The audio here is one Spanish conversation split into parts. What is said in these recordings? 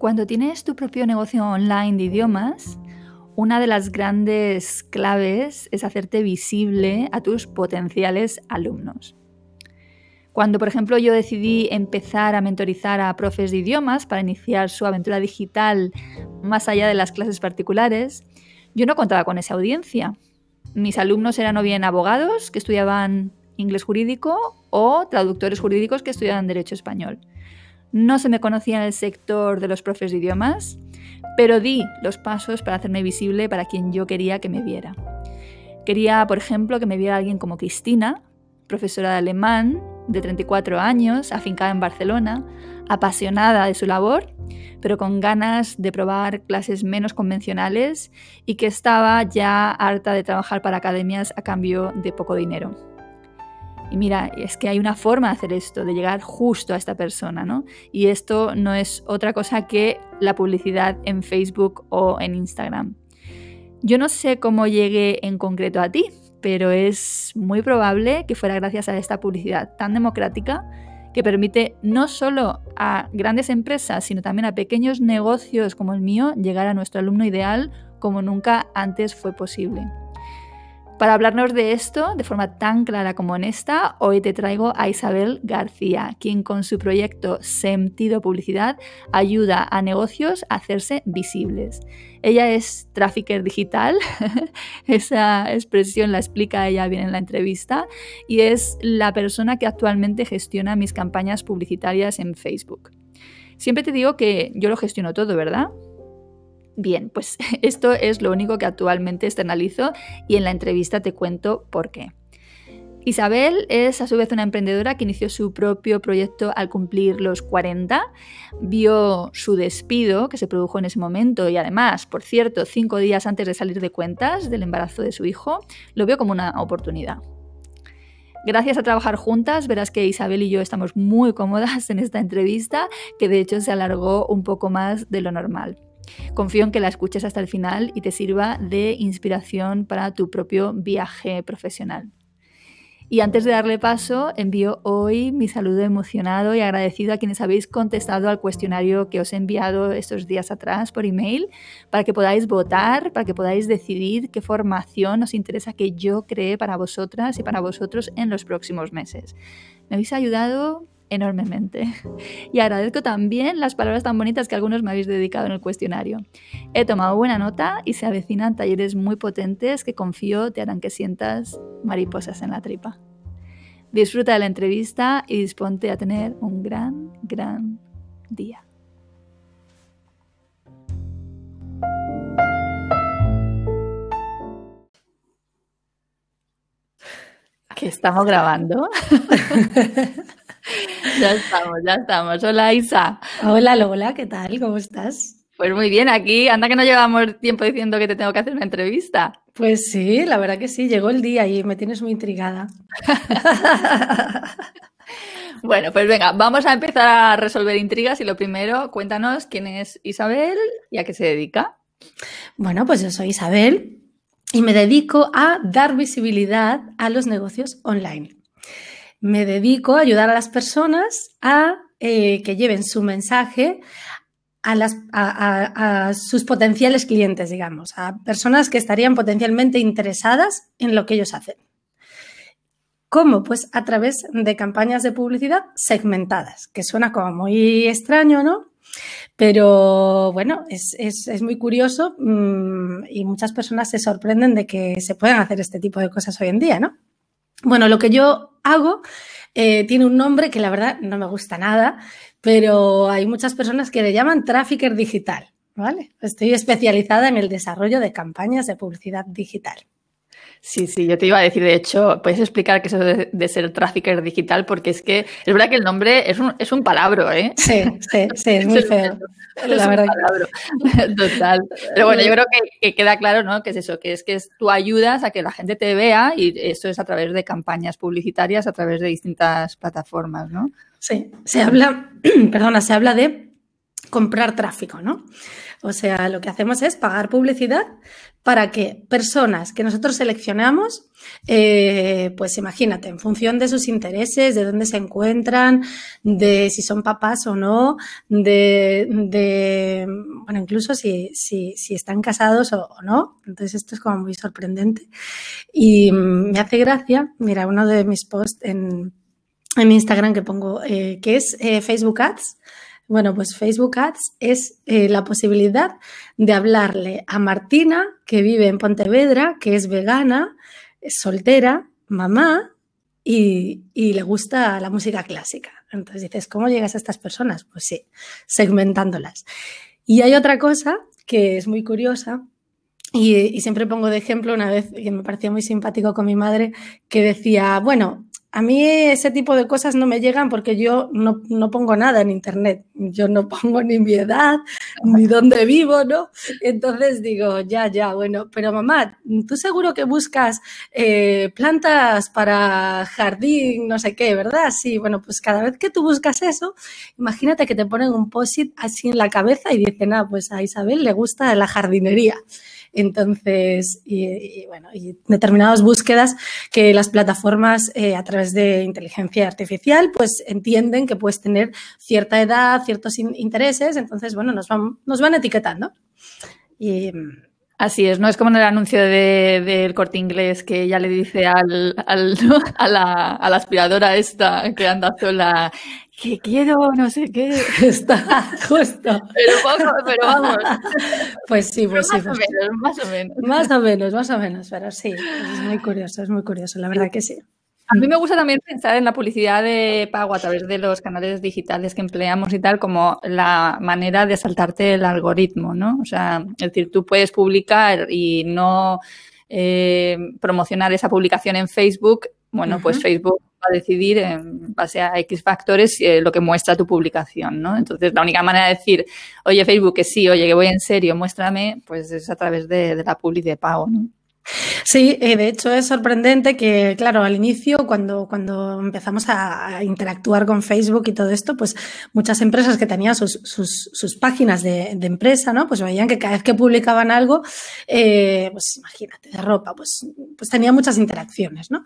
Cuando tienes tu propio negocio online de idiomas, una de las grandes claves es hacerte visible a tus potenciales alumnos. Cuando, por ejemplo, yo decidí empezar a mentorizar a profes de idiomas para iniciar su aventura digital más allá de las clases particulares, yo no contaba con esa audiencia. Mis alumnos eran o bien abogados que estudiaban inglés jurídico o traductores jurídicos que estudiaban derecho español. No se me conocía en el sector de los profes de idiomas, pero di los pasos para hacerme visible para quien yo quería que me viera. Quería, por ejemplo, que me viera alguien como Cristina, profesora de alemán, de 34 años, afincada en Barcelona, apasionada de su labor, pero con ganas de probar clases menos convencionales y que estaba ya harta de trabajar para academias a cambio de poco dinero. Y mira, es que hay una forma de hacer esto, de llegar justo a esta persona, ¿no? Y esto no es otra cosa que la publicidad en Facebook o en Instagram. Yo no sé cómo llegué en concreto a ti, pero es muy probable que fuera gracias a esta publicidad tan democrática que permite no solo a grandes empresas, sino también a pequeños negocios como el mío llegar a nuestro alumno ideal como nunca antes fue posible. Para hablarnos de esto de forma tan clara como honesta, hoy te traigo a Isabel García, quien con su proyecto Sentido Publicidad ayuda a negocios a hacerse visibles. Ella es trafficker digital, esa expresión la explica ella bien en la entrevista, y es la persona que actualmente gestiona mis campañas publicitarias en Facebook. Siempre te digo que yo lo gestiono todo, ¿verdad? Bien, pues esto es lo único que actualmente externalizo y en la entrevista te cuento por qué. Isabel es a su vez una emprendedora que inició su propio proyecto al cumplir los 40, vio su despido que se produjo en ese momento y además, por cierto, cinco días antes de salir de cuentas del embarazo de su hijo, lo vio como una oportunidad. Gracias a trabajar juntas, verás que Isabel y yo estamos muy cómodas en esta entrevista, que de hecho se alargó un poco más de lo normal. Confío en que la escuches hasta el final y te sirva de inspiración para tu propio viaje profesional. Y antes de darle paso, envío hoy mi saludo emocionado y agradecido a quienes habéis contestado al cuestionario que os he enviado estos días atrás por email, para que podáis votar, para que podáis decidir qué formación os interesa que yo cree para vosotras y para vosotros en los próximos meses. Me habéis ayudado enormemente. Y agradezco también las palabras tan bonitas que algunos me habéis dedicado en el cuestionario. He tomado buena nota y se avecinan talleres muy potentes que confío te harán que sientas mariposas en la tripa. Disfruta de la entrevista y disponte a tener un gran, gran día. Que estamos grabando. ya estamos, ya estamos. Hola Isa. Hola Lola, ¿qué tal? ¿Cómo estás? Pues muy bien, aquí anda que no llevamos tiempo diciendo que te tengo que hacer una entrevista. Pues sí, la verdad que sí, llegó el día y me tienes muy intrigada. bueno, pues venga, vamos a empezar a resolver intrigas y lo primero, cuéntanos quién es Isabel y a qué se dedica. Bueno, pues yo soy Isabel y me dedico a dar visibilidad a los negocios online me dedico a ayudar a las personas a eh, que lleven su mensaje a, sus potenciales clientes, digamos, a personas que estarían potencialmente interesadas en lo que ellos hacen. ¿Cómo? Pues a través de campañas de publicidad segmentadas, que suena como muy extraño, ¿no? Pero bueno, es, es, muy curioso mmm, y muchas personas se sorprenden de que se puedan hacer este tipo de cosas hoy en día, ¿no? Bueno, lo que yo hago eh, tiene un nombre que la verdad no me gusta nada, pero hay muchas personas que le llaman trafficker digital. ¿vale? Estoy especializada en el desarrollo de campañas de publicidad digital. Sí, sí, yo te iba a decir, de hecho, puedes explicar qué es eso de, ser trafficker digital, porque es que es verdad que el nombre es un, es un palabro, ¿eh? Sí, sí, sí, es muy feo. la verdad. Total. Pero bueno, yo creo que, queda claro, ¿no? Que es eso, que es que tú ayudas a que la gente te vea y eso es a través de campañas publicitarias, a través de distintas plataformas, ¿no? Sí, se habla, perdona, se habla de comprar tráfico, ¿no? O sea, lo que hacemos es pagar publicidad para que personas que nosotros seleccionamos, eh, pues imagínate, en función de sus intereses, de dónde se encuentran, de si son papás o no, de, bueno, incluso si, si, están casados o, no. Entonces esto es como muy sorprendente. Y me hace gracia, mira, uno de mis posts en, en Instagram que pongo, eh, que es eh, Facebook Ads. Bueno, pues Facebook Ads es eh, la posibilidad de hablarle a Martina, que vive en Pontevedra, que es vegana, soltera, mamá y, le gusta la música clásica. Entonces dices, ¿cómo llegas a estas personas? Pues sí, segmentándolas. Y hay otra cosa que es muy curiosa, y, y, siempre pongo de ejemplo una vez que me parecía muy simpático con mi madre, que decía, bueno, a mí ese tipo de cosas no me llegan porque yo no, no, pongo nada en Internet. Yo no pongo ni mi edad, ni dónde vivo, ¿no? Entonces digo, ya, ya, bueno, pero mamá, tú seguro que buscas eh, plantas para jardín, no sé qué, ¿verdad? Sí, bueno, pues cada vez que tú buscas eso, imagínate que te ponen un post-it así en la cabeza y dicen, ah, pues a Isabel le gusta la jardinería. Entonces, y, bueno, y determinadas búsquedas que las plataformas eh, a través de inteligencia artificial pues entienden que puedes tener cierta edad, ciertos in intereses, entonces, bueno, nos van, nos van etiquetando. Y, Así es, no es como en el anuncio del de, corte inglés que ya le dice al, al a, la, a, la, aspiradora esta que anda sola que quiero no sé qué. Está justo. Pero, poco, pero vamos. Pues sí, pues más sí. O pues menos, más o menos. Más o menos, más o menos, pero sí, es muy curioso, es muy curioso, la verdad que sí. A mí me gusta también pensar en la publicidad de pago a través de los canales digitales que empleamos y tal como la manera de saltarte el algoritmo, ¿no? O sea, es decir, tú puedes publicar y no eh, promocionar esa publicación en Facebook. Bueno, uh -huh. pues Facebook a decidir en base a X factores eh, lo que muestra tu publicación, ¿no? Entonces, la única manera de decir, oye, Facebook, que sí, oye, que voy en serio, muéstrame, pues es a través de, de la publicidad de pago, ¿no? Sí, eh, de hecho es sorprendente que, claro, al inicio, cuando, cuando empezamos a, interactuar con Facebook y todo esto, pues muchas empresas que tenían sus, sus, páginas de, empresa, ¿no? Pues veían que cada vez que publicaban algo, eh, pues imagínate, de ropa, pues, pues tenía muchas interacciones, ¿no?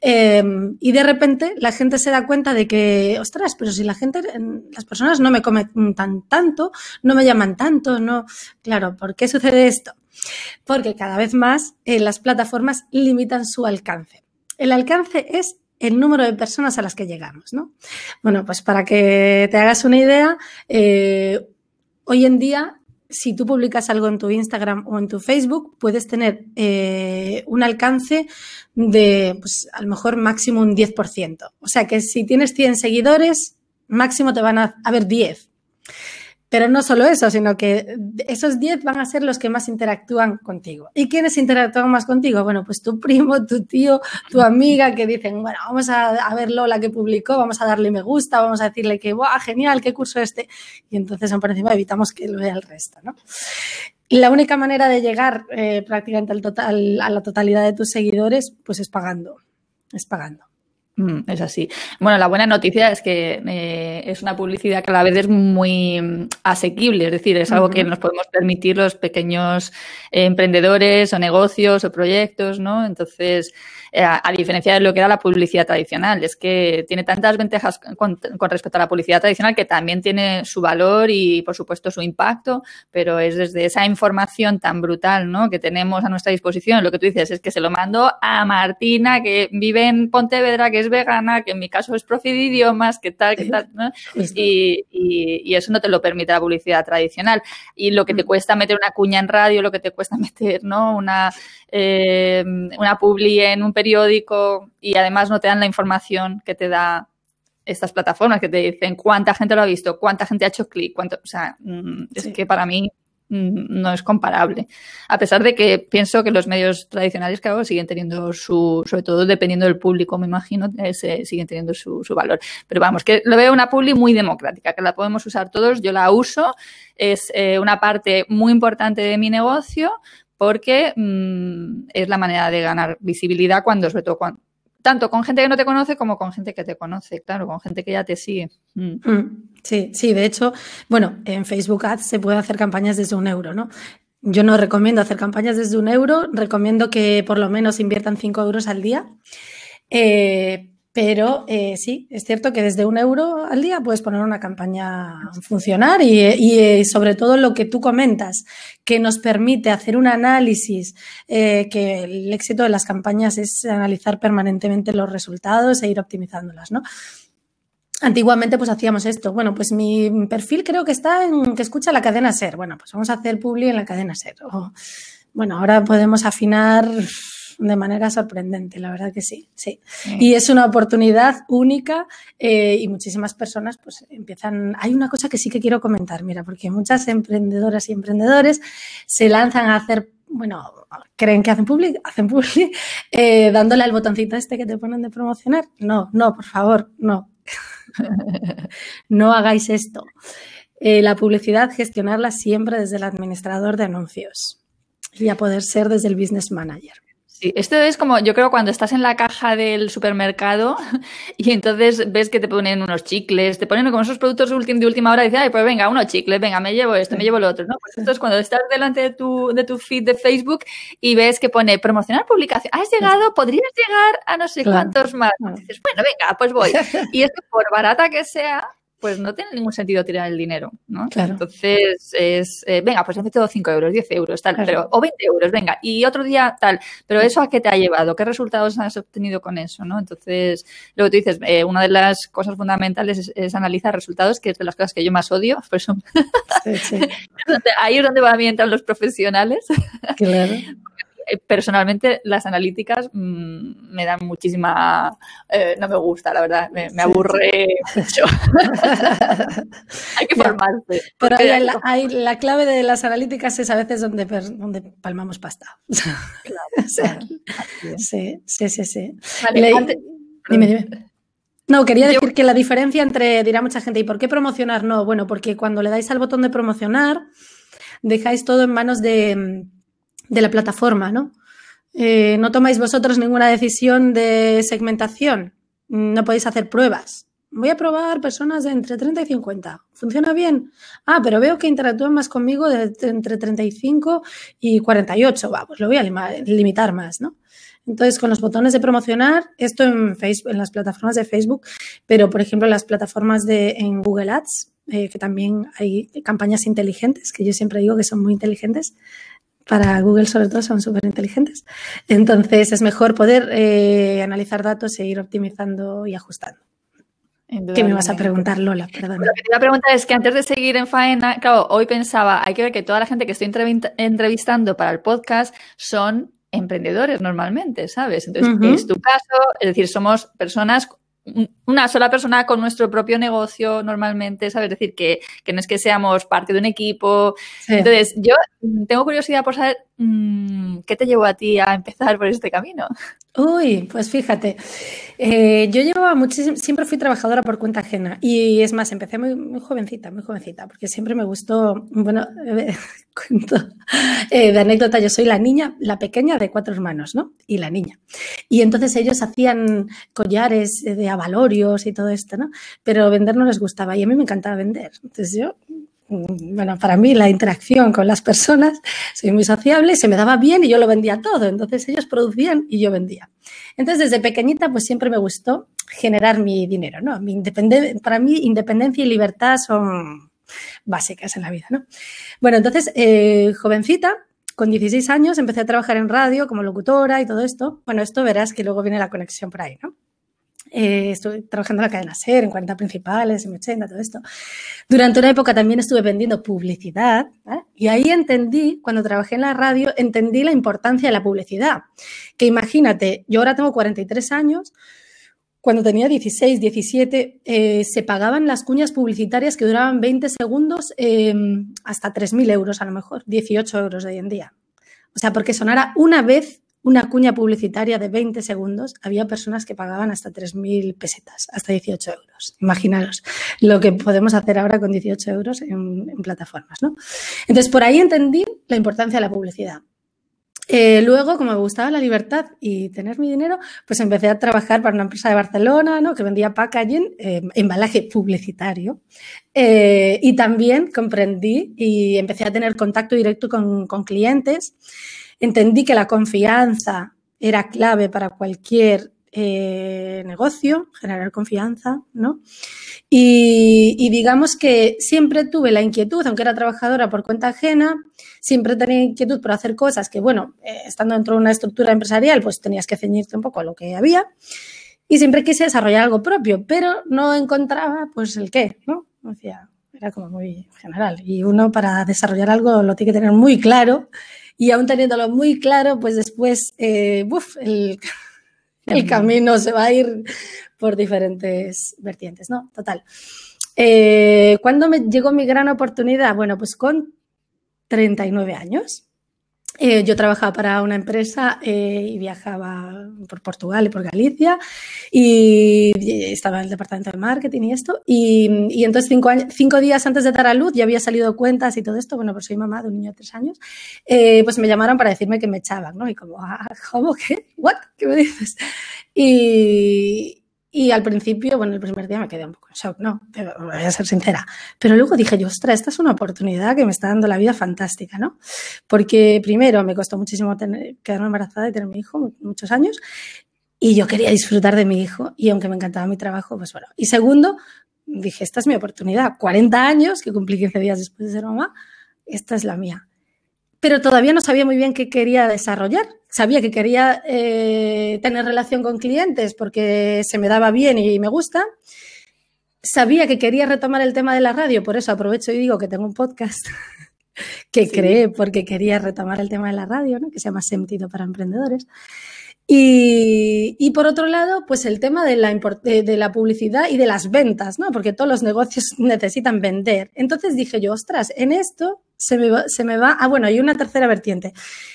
Eh, y de repente la gente se da cuenta de que, ostras, pero si la gente, las personas no me comentan tanto, no me llaman tanto, no. Claro, ¿por qué sucede esto? Porque cada vez más eh, las plataformas limitan su alcance. El alcance es el número de personas a las que llegamos, ¿no? Bueno, pues para que te hagas una idea, eh, hoy en día, si tú publicas algo en tu Instagram o en tu Facebook, puedes tener eh, un alcance de, pues a lo mejor máximo un 10%. O sea que si tienes 100 seguidores, máximo te van a haber 10. Pero no solo eso, sino que esos 10 van a ser los que más interactúan contigo. ¿Y quiénes interactúan más contigo? Bueno, pues tu primo, tu tío, tu amiga que dicen, bueno, vamos a, a ver Lola que publicó, vamos a darle me gusta, vamos a decirle que, ¡guau, genial, qué curso este! Y entonces, por encima, evitamos que lo vea el resto, ¿no? La única manera de llegar eh, prácticamente al total, a la totalidad de tus seguidores, pues es pagando, es pagando. Mm, es así. Bueno, la buena noticia es que eh, es una publicidad que a la vez es muy asequible, es decir, es algo uh -huh. que nos podemos permitir los pequeños eh, emprendedores o negocios o proyectos, ¿no? Entonces, eh, a, a, diferencia de lo que era la publicidad tradicional, es que tiene tantas ventajas con, con, respecto a la publicidad tradicional que también tiene su valor y, por supuesto, su impacto, pero es desde esa información tan brutal, ¿no? Que tenemos a nuestra disposición, lo que tú dices es que se lo mando a Martina, que vive en Pontevedra, que es vegana, que en mi caso es profe de idiomas, que tal, que tal, ¿no? Y, y, y, eso no te lo permite la publicidad tradicional. Y lo que te cuesta meter una cuña en radio, lo que te cuesta meter, ¿no? Una, eh, una publi en un periódico y además no te dan la información que te da estas plataformas que te dicen cuánta gente lo ha visto, cuánta gente ha hecho clic, cuánto, o sea, es sí. que para mí no es comparable. A pesar de que pienso que los medios tradicionales, claro, siguen teniendo su, sobre todo dependiendo del público, me imagino, eh, siguen teniendo su, valor. Pero vamos, que lo veo una publi muy democrática, que la podemos usar todos, yo la uso, es eh, una parte muy importante de mi negocio porque mmm, es la manera de ganar visibilidad cuando, sobre todo cuando tanto con gente que no te conoce como con gente que te conoce, claro, con gente que ya te sigue. Mm. Mm, sí, sí, de hecho, bueno, en Facebook Ads se puede hacer campañas desde un euro, ¿no? Yo no recomiendo hacer campañas desde un euro, recomiendo que por lo menos inviertan cinco euros al día. Eh, pero eh, sí, es cierto que desde un euro al día puedes poner una campaña a funcionar y, eh, sobre todo lo que tú comentas, que nos permite hacer un análisis, eh, que el éxito de las campañas es analizar permanentemente los resultados e ir optimizándolas. Antiguamente pues hacíamos esto. Bueno, pues mi perfil creo que está en que escucha la cadena SER. Bueno, pues vamos a hacer publi en la cadena SER. bueno, ahora podemos afinar de manera sorprendente, la verdad que sí, sí. Y es una oportunidad única eh, y muchísimas personas pues empiezan... Hay una cosa que sí que quiero comentar, mira, porque muchas emprendedoras y emprendedores se lanzan a hacer, bueno, creen que hacen public, hacen public, eh, dándole al botoncito este que te ponen de promocionar. No, no, por favor, no. no hagáis esto. Eh, la publicidad, gestionarla siempre desde el administrador de anuncios y a poder ser desde el business manager. Sí, esto es como, yo creo, cuando estás en la caja del supermercado y entonces ves que te ponen unos chicles, te ponen como esos productos de última hora y dices, ay, pues venga, unos chicles, venga, me llevo esto, me llevo lo otro, ¿no? Pues esto es cuando estás delante de tu, de tu feed de Facebook y ves que pone promocionar publicación, has llegado, podrías llegar a no sé cuántos más. dices, bueno, venga, pues voy. Y es que por barata que sea, pues no tiene ningún sentido tirar el dinero, ¿no? Entonces es, eh, venga, pues he metido 5 euros, 10 euros, tal, pero, o 20 euros, venga, y otro día tal, pero eso a qué te ha llevado, qué resultados has obtenido con eso, ¿no? Entonces, luego tú dices, eh, una de las cosas fundamentales es, analizar resultados, que es de las cosas que yo más odio, por eso ahí es donde van a entrar los profesionales. Claro. Eh, personalmente las analíticas mm, me dan muchísima... Eh, no me gusta, la verdad, me, aburre mucho. hay que formarse. Pero hay, la, clave de las analíticas es a veces donde, donde palmamos pasta. Claro, sí, sí, sí, sí. Dime, dime. No, quería decir que la diferencia entre, dirá mucha gente, ¿y por qué promocionar? No, bueno, porque cuando le dais al botón de promocionar, dejáis todo en manos de, de la plataforma, ¿no? Eh, no tomáis vosotros ninguna decisión de segmentación, no podéis hacer pruebas. Voy a probar personas de entre 30 y 50. ¿Funciona bien? Ah, pero veo que interactúan más conmigo de entre 35 y 48. Va, pues lo voy a limitar más, ¿no? Entonces, con los botones de promocionar, esto en Facebook, en las plataformas de Facebook, pero por ejemplo las plataformas de en Google Ads, eh, que también hay campañas inteligentes, que yo siempre digo que son muy inteligentes, para Google sobre todo son súper inteligentes. Entonces es mejor poder eh, analizar datos e ir optimizando y ajustando. ¿Qué me vas a preguntar, Lola? Perdona. Lo que te iba a preguntar es que antes de seguir en faena, claro, hoy pensaba, hay que ver que toda la gente que estoy entrevistando para el podcast son emprendedores normalmente, ¿sabes? Entonces, es tu caso, es decir, somos personas una sola persona con nuestro propio negocio normalmente, ¿sabes? Es decir, que, que no es que seamos parte de un equipo. Entonces, yo tengo curiosidad por saber mm, qué te llevó a ti a empezar por este camino. Uy, pues fíjate, eh, yo llevaba muchísimo, siempre fui trabajadora por cuenta ajena y es más, empecé muy, jovencita, muy jovencita, porque siempre me gustó, bueno, eh, cuento eh, de anécdota, yo soy la niña, la pequeña de cuatro hermanos, ¿no? Y la niña. Y entonces ellos hacían collares de y todo esto, ¿no? Pero vender no les gustaba y a mí me encantaba vender. Entonces yo bueno, para mí la interacción con las personas, soy muy sociable, se me daba bien y yo lo vendía todo. Entonces ellos producían y yo vendía. Entonces desde pequeñita pues siempre me gustó generar mi dinero, ¿no? Mi para mí independencia y libertad son básicas en la vida, ¿no? Bueno, entonces, eh, jovencita, con 16 años empecé a trabajar en radio como locutora y todo esto. Bueno, esto verás que luego viene la conexión por ahí, ¿no? Eh, estuve trabajando en la cadena SER, en 40 principales, en 80, todo esto. Durante una época también estuve vendiendo publicidad y ahí entendí, cuando trabajé en la radio, entendí la importancia de la publicidad. Que imagínate, yo ahora tengo 43 años, cuando tenía 16, 17, eh, se pagaban las cuñas publicitarias que duraban 20 segundos em, hasta 3.000 euros a lo mejor, 18 euros de hoy en día. O sea, porque sonara una vez una cuña publicitaria de 20 segundos, había personas que pagaban hasta 3.000 pesetas, hasta 18 euros. Imaginaros lo que podemos hacer ahora con 18 euros en, plataformas, ¿no? Entonces, por ahí entendí la importancia de la publicidad. Eh, luego, como me gustaba la libertad y tener mi dinero, pues empecé a trabajar para una empresa de Barcelona, ¿no? Que vendía packaging, eh, embalaje publicitario. Eh, y también comprendí y empecé a tener contacto directo con, con clientes. Entendí que la confianza era clave para cualquier eh, negocio, generar confianza, ¿no? Y, digamos que siempre tuve la inquietud, aunque era trabajadora por cuenta ajena, siempre tenía inquietud por hacer cosas que, bueno, eh, estando dentro de una estructura empresarial, pues tenías que ceñirte un poco a lo que había. Y siempre quise desarrollar algo propio, pero no encontraba, pues, el qué, ¿no? Decía, era como muy general. Y uno para desarrollar algo lo tiene que tener muy claro. Y aún teniéndolo muy claro, pues después, eh, el, el camino se va a ir por diferentes vertientes, ¿no? Total. Eh, ¿Cuándo me llegó mi gran oportunidad? Bueno, pues con 39 años. Eh, yo trabajaba para una empresa eh, y viajaba por Portugal y por Galicia y, estaba en el departamento de marketing y esto. Y, entonces cinco, cinco, días antes de dar a luz ya había salido cuentas y todo esto. Bueno, pues soy mamá de un niño de tres años. Eh, pues me llamaron para decirme que me echaban, ¿no? Y como, ah, ¿cómo? ¿Qué? ¿What? ¿Qué me dices? Y, y al principio, bueno, el primer día me quedé un poco en shock, ¿no? Voy a ser sincera. Pero luego dije yo, ostras, esta es una oportunidad que me está dando la vida fantástica, ¿no? Porque primero me costó muchísimo tener, quedarme embarazada y tener mi hijo, muchos años, y yo quería disfrutar de mi hijo, y aunque me encantaba mi trabajo, pues bueno. Y segundo, dije, esta es mi oportunidad. 40 años, que cumplí 15 días después de ser mamá, esta es la mía pero todavía no sabía muy bien qué quería desarrollar. Sabía que quería eh, tener relación con clientes porque se me daba bien y me gusta. Sabía que quería retomar el tema de la radio, por eso aprovecho y digo que tengo un podcast que creé porque quería retomar el tema de la radio, ¿no? que se llama Sentido para Emprendedores. Y, por otro lado, pues el tema de la, de la publicidad y de las ventas, ¿no? Porque todos los negocios necesitan vender. Entonces dije yo, ostras, en esto se me va, se me va. Ah, bueno, hay una tercera vertiente,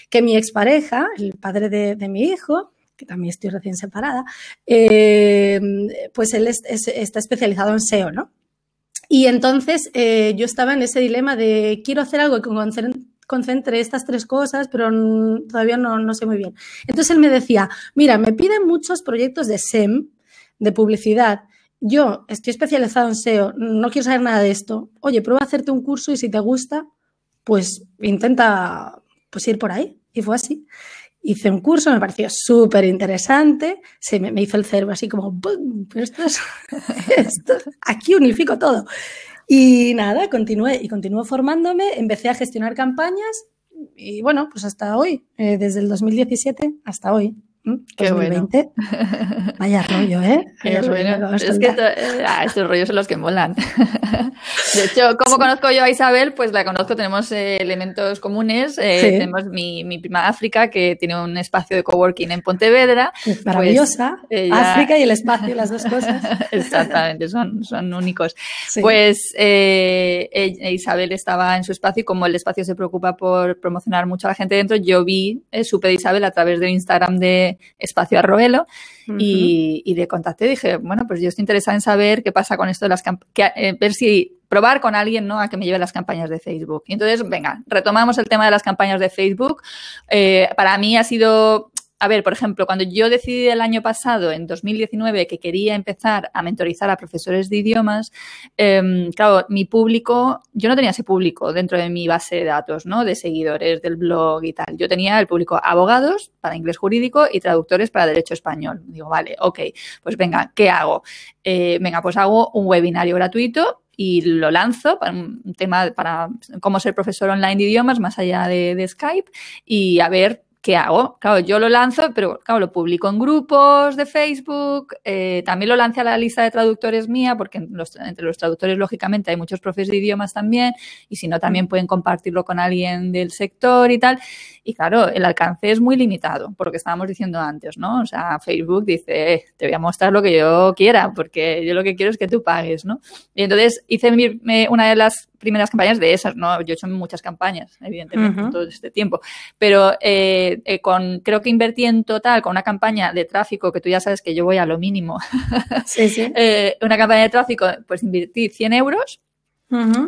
que mi expareja, el padre de, mi hijo, que también estoy recién separada, eh, pues él está especializado en SEO, ¿no? Y entonces eh, yo estaba en ese dilema de quiero hacer algo que concentre estas tres cosas, pero todavía no, no sé muy bien. Entonces él me decía, mira, me piden muchos proyectos de SEM, de publicidad, yo estoy especializado en SEO, no quiero saber nada de esto. Oye, prueba a hacerte un curso y si te gusta, pues intenta pues ir por ahí. Y fue así. Hice un curso, me pareció súper interesante, se me, hizo el cerebro así como, Pero esto es, esto, aquí unifico todo. Y nada, continué y continué formándome, empecé a gestionar campañas y bueno, pues hasta hoy, eh, desde el 2017 hasta hoy. Qué 2020. bueno. Vaya rollo, ¿eh? Qué bueno. Es que eh, ah, estos rollos son los que molan. De hecho, como conozco yo a Isabel, pues la conozco, tenemos eh, elementos comunes. Eh, tenemos mi, mi, prima África, que tiene un espacio de coworking en Pontevedra. Pues maravillosa. África y el espacio, las dos cosas. Exactamente, son, son únicos. Pues Isabel estaba en su espacio y como el espacio se preocupa por promocionar mucho a la gente dentro, yo vi, supe de Isabel a través del Instagram de Espacio Arroelo y, y, le contacté. Dije, bueno, pues yo estoy interesada en saber qué pasa con esto de las campañas, eh, ver si probar con alguien, ¿no? A que me lleve las campañas de Facebook. Y entonces, venga, retomamos el tema de las campañas de Facebook. Eh, para mí ha sido a ver, por ejemplo, cuando yo decidí el año pasado, en 2019, que quería empezar a mentorizar a profesores de idiomas, em, claro, mi público, yo no tenía ese público dentro de mi base de datos, ¿no? De seguidores del blog y tal. Yo tenía el público abogados para inglés jurídico y traductores para derecho español. Digo, vale, ok, pues venga, ¿qué hago? Eh, venga, pues hago un webinario gratuito y lo lanzo para un tema para cómo ser profesor online de idiomas más allá de, de Skype y a ver ¿qué hago? Claro, yo lo lanzo, pero claro, lo publico en grupos de Facebook, eh, también lo lancé a la lista de traductores mía, porque entre los traductores, lógicamente, hay muchos profes de idiomas también, y si no, también pueden compartirlo con alguien del sector y tal. Y claro, el alcance es muy limitado, por lo que estábamos diciendo antes, ¿no? O sea, Facebook dice, eh, te voy a mostrar lo que yo quiera, porque yo lo que quiero es que tú pagues, ¿no? Y entonces hice una de las primeras campañas de esas, ¿no? Yo he hecho muchas campañas, evidentemente, todo este tiempo, pero eh, eh, con, creo que invertí en total con una campaña de tráfico, que tú ya sabes que yo voy a lo mínimo, sí, sí. Eh, una campaña de tráfico, pues invertí 100 euros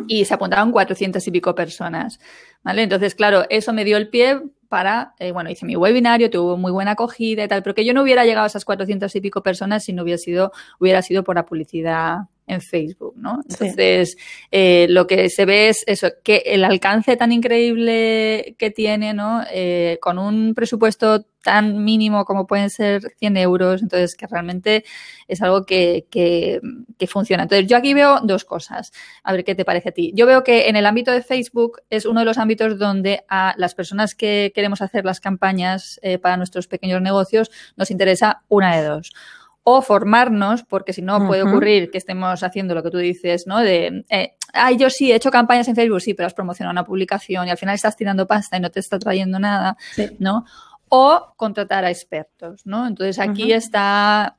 y se apuntaron 400 y pico personas, ¿vale? Entonces, claro, eso me dio el pie para, eh, bueno, hice mi webinario, tuvo muy buena acogida y tal, pero que yo no hubiera llegado a esas 400 y pico personas si no hubiera sido, hubiera sido por la publicidad en Facebook, ¿no? Entonces, eh, lo que se ve es eso, que el alcance tan increíble que tiene, ¿no? Eh, con un presupuesto tan mínimo como pueden ser 100 euros, entonces que realmente es algo que, que, que, funciona. Entonces, yo aquí veo dos cosas, a ver qué te parece a ti. Yo veo que en el ámbito de Facebook es uno de los ámbitos donde a las personas que queremos hacer las campañas eh, para nuestros pequeños negocios nos interesa una de dos o formarnos, porque si no puede ocurrir que estemos haciendo lo que tú dices, ¿no? De, eh, ay, yo sí, he hecho campañas en Facebook, sí, pero has promocionado una publicación y al final estás tirando pasta y no te está trayendo nada, ¿no? O contratar a expertos, ¿no? Entonces aquí está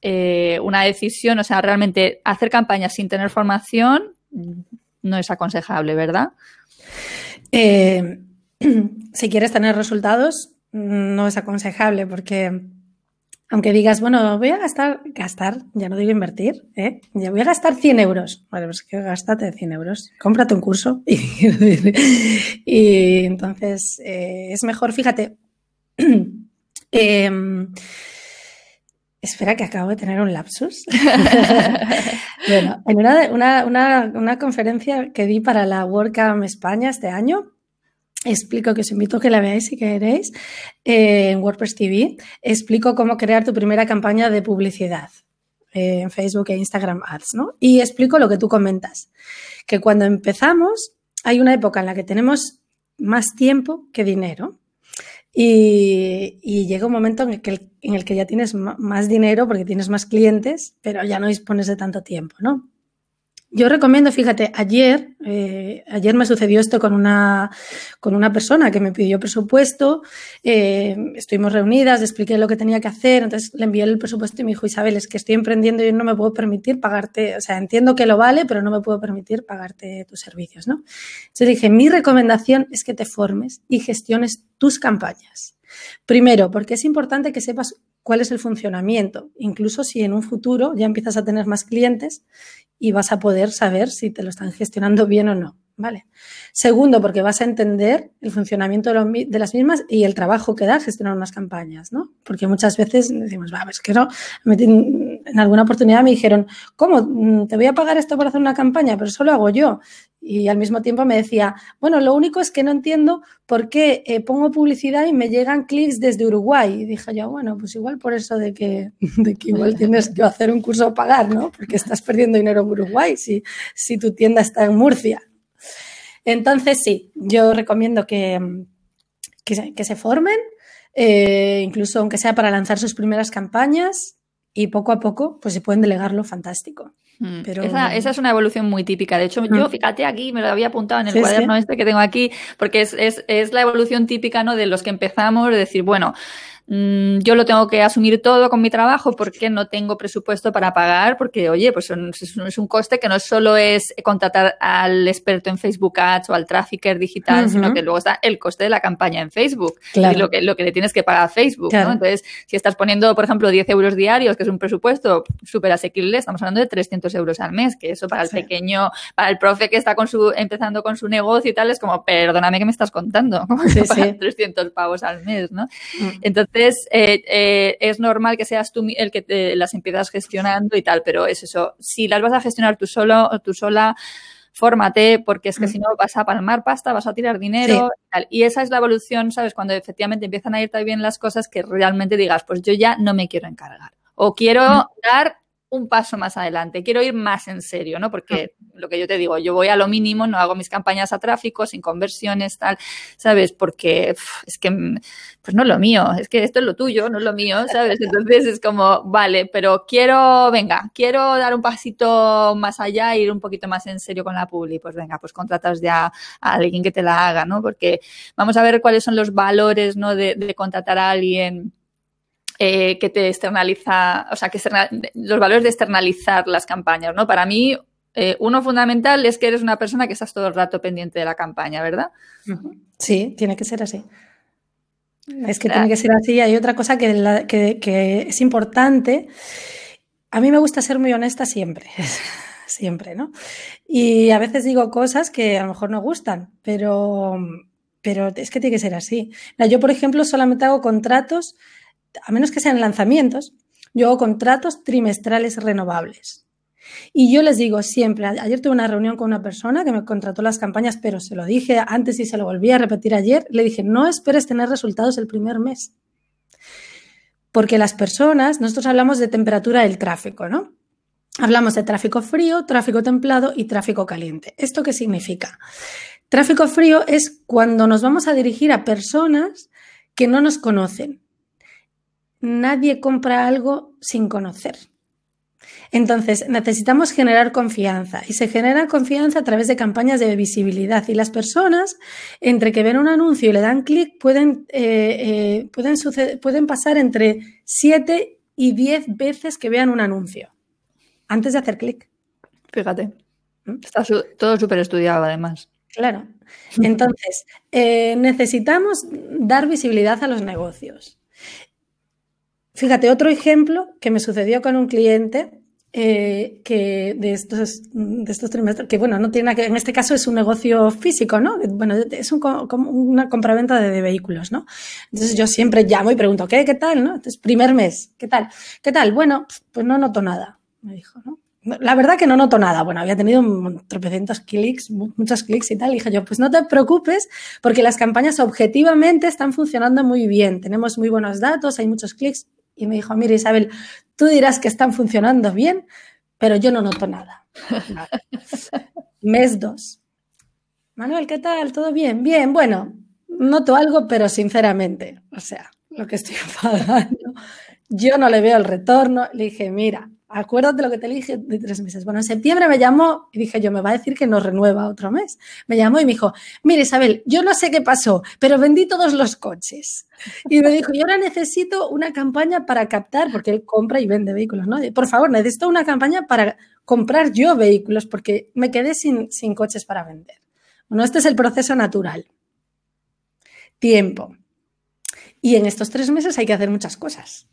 eh, una decisión, o sea, realmente hacer campañas sin tener formación no es aconsejable, ¿verdad? Eh, si quieres tener resultados, no es aconsejable porque aunque digas, bueno, voy a gastar, gastar, ya no digo invertir, ¿eh? Ya voy a gastar 100 euros. Vale, pues que gástate 100 euros. Cómprate un curso. Y, entonces eh, es mejor, fíjate. Em, espera que acabo de tener un lapsus. bueno, en una, una, una, una conferencia que di para la WordCamp España este año, explico que os invito a que la veáis si queréis eh, en WordPress TV. Explico cómo crear tu primera campaña de publicidad eh, en Facebook e Instagram Ads, ¿no? Y explico lo que tú comentas, que cuando empezamos hay una época en la que tenemos más tiempo que dinero. Y, llega un momento en el que ya tienes más dinero porque tienes más clientes, pero ya no dispones de tanto tiempo, ¿no? Yo recomiendo, fíjate, ayer, eh, ayer me sucedió esto con una, con una persona que me pidió presupuesto, eh, estuvimos reunidas, le expliqué lo que tenía que hacer, entonces le envié el presupuesto y me dijo, Isabel, es que estoy emprendiendo y no me puedo permitir pagarte, o sea, entiendo que lo vale, pero no me puedo permitir pagarte tus servicios, ¿no? Entonces dije, mi recomendación es que te formes y gestiones tus campañas. Primero, porque es importante que sepas cuál es el funcionamiento, incluso si en un futuro ya empiezas a tener más clientes y vas a poder saber si te lo están gestionando bien o no. ¿Vale? Segundo, porque vas a entender el funcionamiento de, las mismas y el trabajo que da gestionar unas campañas, ¿no? Porque muchas veces decimos, va, es que no, en alguna oportunidad me dijeron, ¿cómo? Mm, te voy a pagar esto para hacer una campaña, pero eso lo hago yo. Y al mismo tiempo me decía, bueno, lo único es que no entiendo por qué eh, pongo publicidad y me llegan clics desde Uruguay. Y dije yo, bueno, pues igual por eso de que, de que igual tienes que hacer un curso a pagar, ¿no? Porque estás perdiendo dinero en Uruguay si, si tu tienda está en Murcia. Entonces, sí, yo recomiendo que, que, se, formen, eh, incluso aunque sea para lanzar sus primeras campañas y poco a poco, pues si pueden delegarlo, fantástico. Mm, pero... Esa, es una evolución muy típica. De hecho, yo, mm. fíjate aquí, me lo había apuntado en el cuaderno este que tengo aquí, porque es, es, es, la evolución típica, ¿no? De los que empezamos, de decir, bueno, Mm, yo lo tengo que asumir todo con mi trabajo porque no tengo presupuesto para pagar, porque, oye, pues es un coste que no solo es contratar al experto en Facebook Ads o al trafficker digital, sino que luego está el coste de la campaña en Facebook y lo que, lo que le tienes que pagar a Facebook, ¿no? Entonces, si estás poniendo, por ejemplo, 10 euros diarios, que es un presupuesto súper asequible, estamos hablando de 300 euros al mes, que eso para el pequeño, para el profe que está con su, empezando con su negocio y tal, es como, perdóname que me estás contando, como sí, 300 pavos al mes, ¿no? Mm. Entonces, entonces, eh, eh, es normal que seas tú el que te las empiezas gestionando y tal, pero es eso. Si las vas a gestionar tú solo o tú sola, fórmate, porque es que mm. si no vas a palmar pasta, vas a tirar dinero y tal. Y esa es la evolución, ¿sabes? Cuando efectivamente empiezan a irte bien las cosas, que realmente digas, pues yo ya no me quiero encargar. O quiero mm. dar un paso más adelante, quiero ir más en serio, ¿no? Porque lo que yo te digo, yo voy a lo mínimo, no hago mis campañas a tráfico, sin conversiones, tal, ¿sabes? Porque es que, pues no es lo mío, es que esto es lo tuyo, no es lo mío, ¿sabes? Entonces es como, vale, pero quiero, venga, quiero dar un pasito más allá, ir un poquito más en serio con la publi, pues venga, pues contratas ya a alguien que te la haga, ¿no? Porque vamos a ver cuáles son los valores, ¿no? De, de contratar a alguien eh, que te externaliza, o sea, que los valores de externalizar las campañas, ¿no? Para mí, eh, uno fundamental es que eres una persona que estás todo el rato pendiente de la campaña, ¿verdad? Sí, tiene que ser así. Es que tiene que ser así. Hay otra cosa que, que, es importante. A mí me gusta ser muy honesta siempre, siempre, ¿no? Y a veces digo cosas que a lo mejor no gustan, pero pero es que tiene que ser así. Yo, por ejemplo, solamente hago contratos, a menos que sean lanzamientos, yo hago contratos trimestrales renovables. Y yo les digo siempre, ayer tuve una reunión con una persona que me contrató las campañas, pero se lo dije antes y se lo volví a repetir ayer, le dije, no esperes tener resultados el primer mes. Porque las personas, nosotros hablamos de temperatura del tráfico, ¿no? Hablamos de tráfico frío, tráfico templado y tráfico caliente. ¿Esto qué significa? Tráfico frío es cuando nos vamos a dirigir a personas que no nos conocen. Nadie compra algo sin conocer. Entonces, necesitamos generar confianza y se genera confianza a través de campañas de visibilidad y las personas, entre que ven un anuncio y le dan clic, pueden, eh, eh, pueden, pueden pasar entre 7 y 10 veces que vean un anuncio antes de hacer clic. Fíjate, ¿Mm? está todo súper estudiado además. Claro. Entonces, eh, necesitamos dar visibilidad a los negocios. Fíjate, otro ejemplo que me sucedió con un cliente eh, que de estos, de estos trimestres, que bueno, no tiene que, en este caso es un negocio físico, ¿no? Bueno, es un, una compraventa de, de, vehículos, ¿no? Entonces yo siempre llamo y pregunto, ¿qué, qué tal, no? Entonces, primer mes, ¿qué tal? ¿Qué tal? Bueno, pues no noto nada, me dijo, ¿no? La verdad que no noto nada. Bueno, había tenido tropecientos clics, muchos clics y tal. Y dije yo, pues no te preocupes porque las campañas objetivamente están funcionando muy bien. Tenemos muy buenos datos, hay muchos clics. Y me dijo, mira Isabel, tú dirás que están funcionando bien, pero yo no noto nada. Mes dos. Manuel, ¿qué tal? ¿Todo bien? Bien, bueno, noto algo, pero sinceramente, o sea, lo que estoy pagando, yo no le veo el retorno. Le dije, mira, acuérdate lo que te dije de tres meses. Bueno, en septiembre me llamó y dije yo, me va a decir que nos renueva otro mes. Me llamó y me dijo, mire Isabel, yo no sé qué pasó, pero vendí todos los coches. Y me dijo, yo ahora necesito una campaña para captar, porque él compra y vende vehículos, ¿no? Por favor, necesito una campaña para comprar yo vehículos porque me quedé sin, sin coches para vender. Bueno, este es el proceso natural. Tiempo. Y en estos tres meses hay que hacer muchas cosas.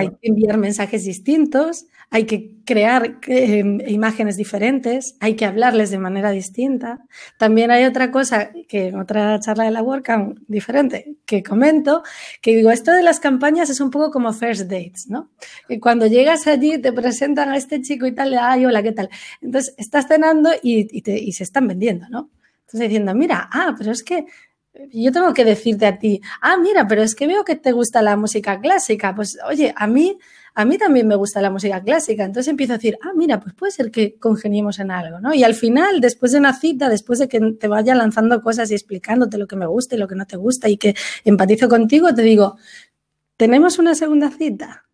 Hay que enviar mensajes distintos, hay que crear eh, imágenes diferentes, hay que hablarles de manera distinta. También hay otra cosa que en otra charla de la WordCamp diferente que comento, que digo, esto de las campañas es un poco como first dates, ¿no? Que cuando llegas allí te presentan a este chico y tal, ay, hola, ¿qué tal? Entonces estás cenando y, y se están vendiendo, ¿no? Entonces diciendo, mira, ah, pero es que yo tengo que decirte a ti, ah, mira, pero es que veo que te gusta la música clásica. Pues, oye, a mí, a mí también me gusta la música clásica. Entonces empiezo a decir, ah, mira, pues puede ser que congeniemos en algo, ¿no? Y al final, después de una cita, después de que te vaya lanzando cosas y explicándote lo que me gusta y lo que no te gusta y que empatizo contigo, te digo, ¿tenemos una segunda cita?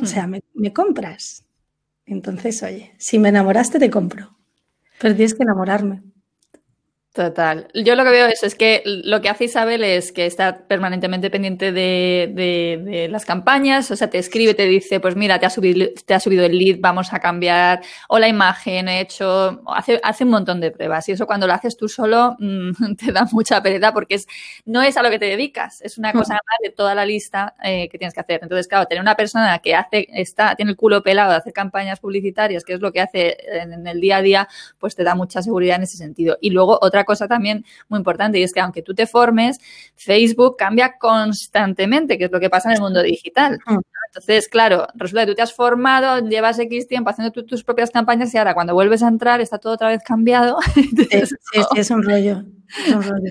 O sea, hmm. me, me compras. Entonces, oye, si me enamoraste, te compro. Pero tienes que enamorarme. Total. Yo lo que veo es, es que lo que hace Isabel es que está permanentemente pendiente de, de, las campañas, o sea, te escribe, te dice, pues mira, te ha subido, te ha subido el lead, vamos a cambiar, o la imagen, he hecho, hace, hace un montón de pruebas y eso cuando lo haces tú solo mm, te da mucha pereza porque es, no es a lo que te dedicas, es una cosa más de toda la lista eh, que tienes que hacer. Entonces, claro, tener una persona que hace, está, tiene el culo pelado de hacer campañas publicitarias, que es lo que hace en, en el día a día, pues te da mucha seguridad en ese sentido. Y luego otra cosa también muy importante y es que aunque tú te formes, Facebook cambia constantemente, que es lo que pasa en el mundo digital. Mm. Entonces, claro, resulta que tú te has formado, llevas X tiempo haciendo tus propias campañas y ahora cuando vuelves a entrar está todo otra vez cambiado. sí, es un rollo. Es un rollo.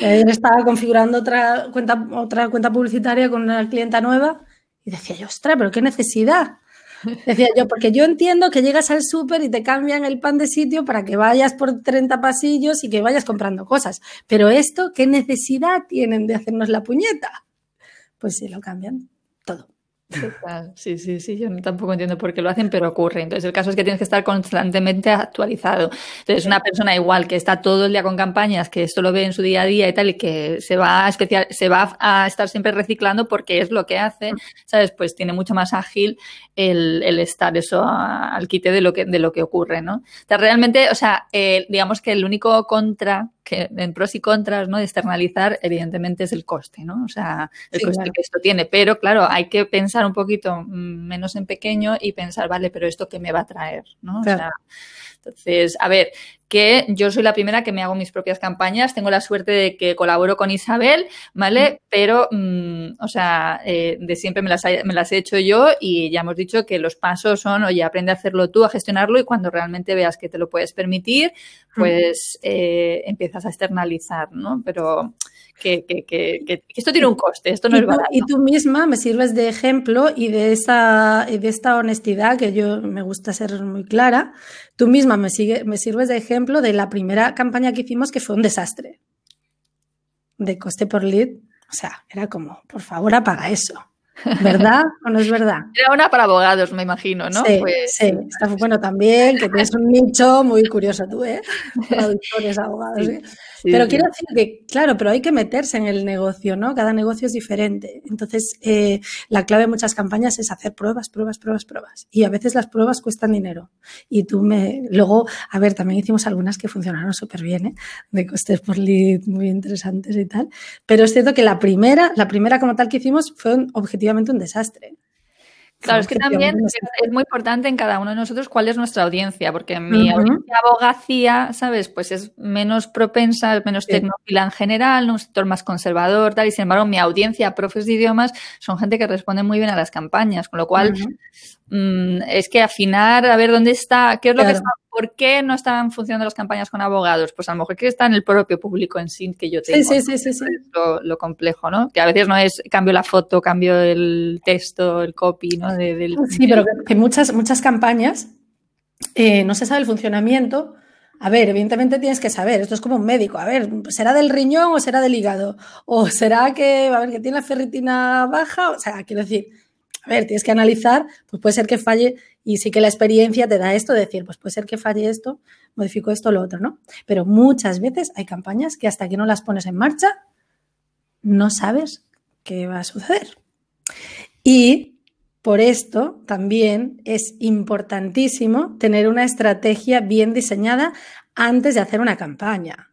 estaba configurando otra cuenta, otra cuenta publicitaria con una clienta nueva y decía yo, ostras, pero qué necesidad. Decía yo, porque yo entiendo que llegas al súper y te cambian el pan de sitio para que vayas por 30 pasillos y que vayas comprando cosas. Pero esto, ¿qué necesidad tienen de hacernos la puñeta? Pues sí, lo cambian Sí, sí, sí, yo tampoco entiendo por qué lo hacen, pero ocurre. Entonces, el caso es que tienes que estar constantemente actualizado. Entonces, una persona igual que está todo el día con campañas, que esto lo ve en su día a día y tal, y que se va a especial, se va a estar siempre reciclando porque es lo que hace, ¿sabes? Pues tiene mucho más ágil el, el estar eso al quite de lo que, de lo que ocurre, ¿no? O sea, realmente, o sea, eh, digamos que el único contra que en pros y contras, ¿no? De externalizar, evidentemente es el coste, ¿no? O sea, el coste que esto tiene. Pero claro, hay que pensar un poquito mm, menos en pequeño y pensar, vale, pero esto qué me va a traer, ¿no? O sea, Entonces, a ver, que yo soy la primera que me hago mis propias campañas, tengo la suerte de que colaboro con Isabel, ¿vale? Pero, mm, o sea, eh, de siempre me las, me las he hecho yo y ya hemos dicho que los pasos son, oye, aprende a hacerlo tú, a gestionarlo y cuando realmente veas que te lo puedes permitir, pues eh, empiezas a externalizar, ¿no? Pero que, que, que, esto tiene un coste, esto no es barato. Y tú misma me sirves de ejemplo y de, esa, de esta honestidad que yo me gusta ser muy clara. Tú misma me, sigue, me sirves de ejemplo de la primera campaña que hicimos que fue un desastre. De coste por lead. O sea, era como, por favor, apaga eso. ¿Verdad o no es verdad? Era una para abogados, me imagino, ¿no? Sí, pues... sí. Está, bueno, también, que tienes un nicho muy curioso tú, ¿eh? Traductores, abogados, ¿eh? Pero quiero decir que, claro, pero hay que meterse en el negocio, ¿no? Cada negocio es diferente. Entonces, eh, la clave de muchas campañas es hacer pruebas, pruebas, pruebas, pruebas. Y a veces las pruebas cuestan dinero. Y tú me... Luego, a ver, también hicimos algunas que funcionaron súper bien, ¿eh? De costes por lead muy interesantes y tal. Pero es cierto que la primera, la primera como tal que hicimos fue un, objetivamente un desastre. Claro, es que también es, muy importante en cada uno de nosotros cuál es nuestra audiencia, porque mi abogacía, ¿sabes? Pues es menos propensa, es menos tecnófila en general, un sector más conservador, tal, y sin embargo mi audiencia, profes de idiomas, son gente que responde muy bien a las campañas, con lo cual mm, es que afinar, a ver dónde está, qué es lo que está ¿por qué no están funcionando las campañas con abogados? Pues a lo mejor que está en el propio público en sí que yo tengo. Sí, sí, sí, sí. Lo, complejo, ¿no? Que a veces no es cambio la foto, cambio el texto, el copy, ¿no? sí, pero que muchas, muchas campañas eh, no se sabe el funcionamiento. A ver, evidentemente tienes que saber, esto es como un médico, a ver, ¿será del riñón o será del hígado? ¿O será que, a ver, que tiene la ferritina baja? O sea, quiero decir, a ver, tienes que analizar, pues puede ser que falle y sí que la experiencia te da esto de decir, pues puede ser que falle esto, modifico esto, lo otro, ¿no? Pero muchas veces hay campañas que hasta que no las pones en marcha, no sabes qué va a suceder. Y por esto también es importantísimo tener una estrategia bien diseñada antes de hacer una campaña.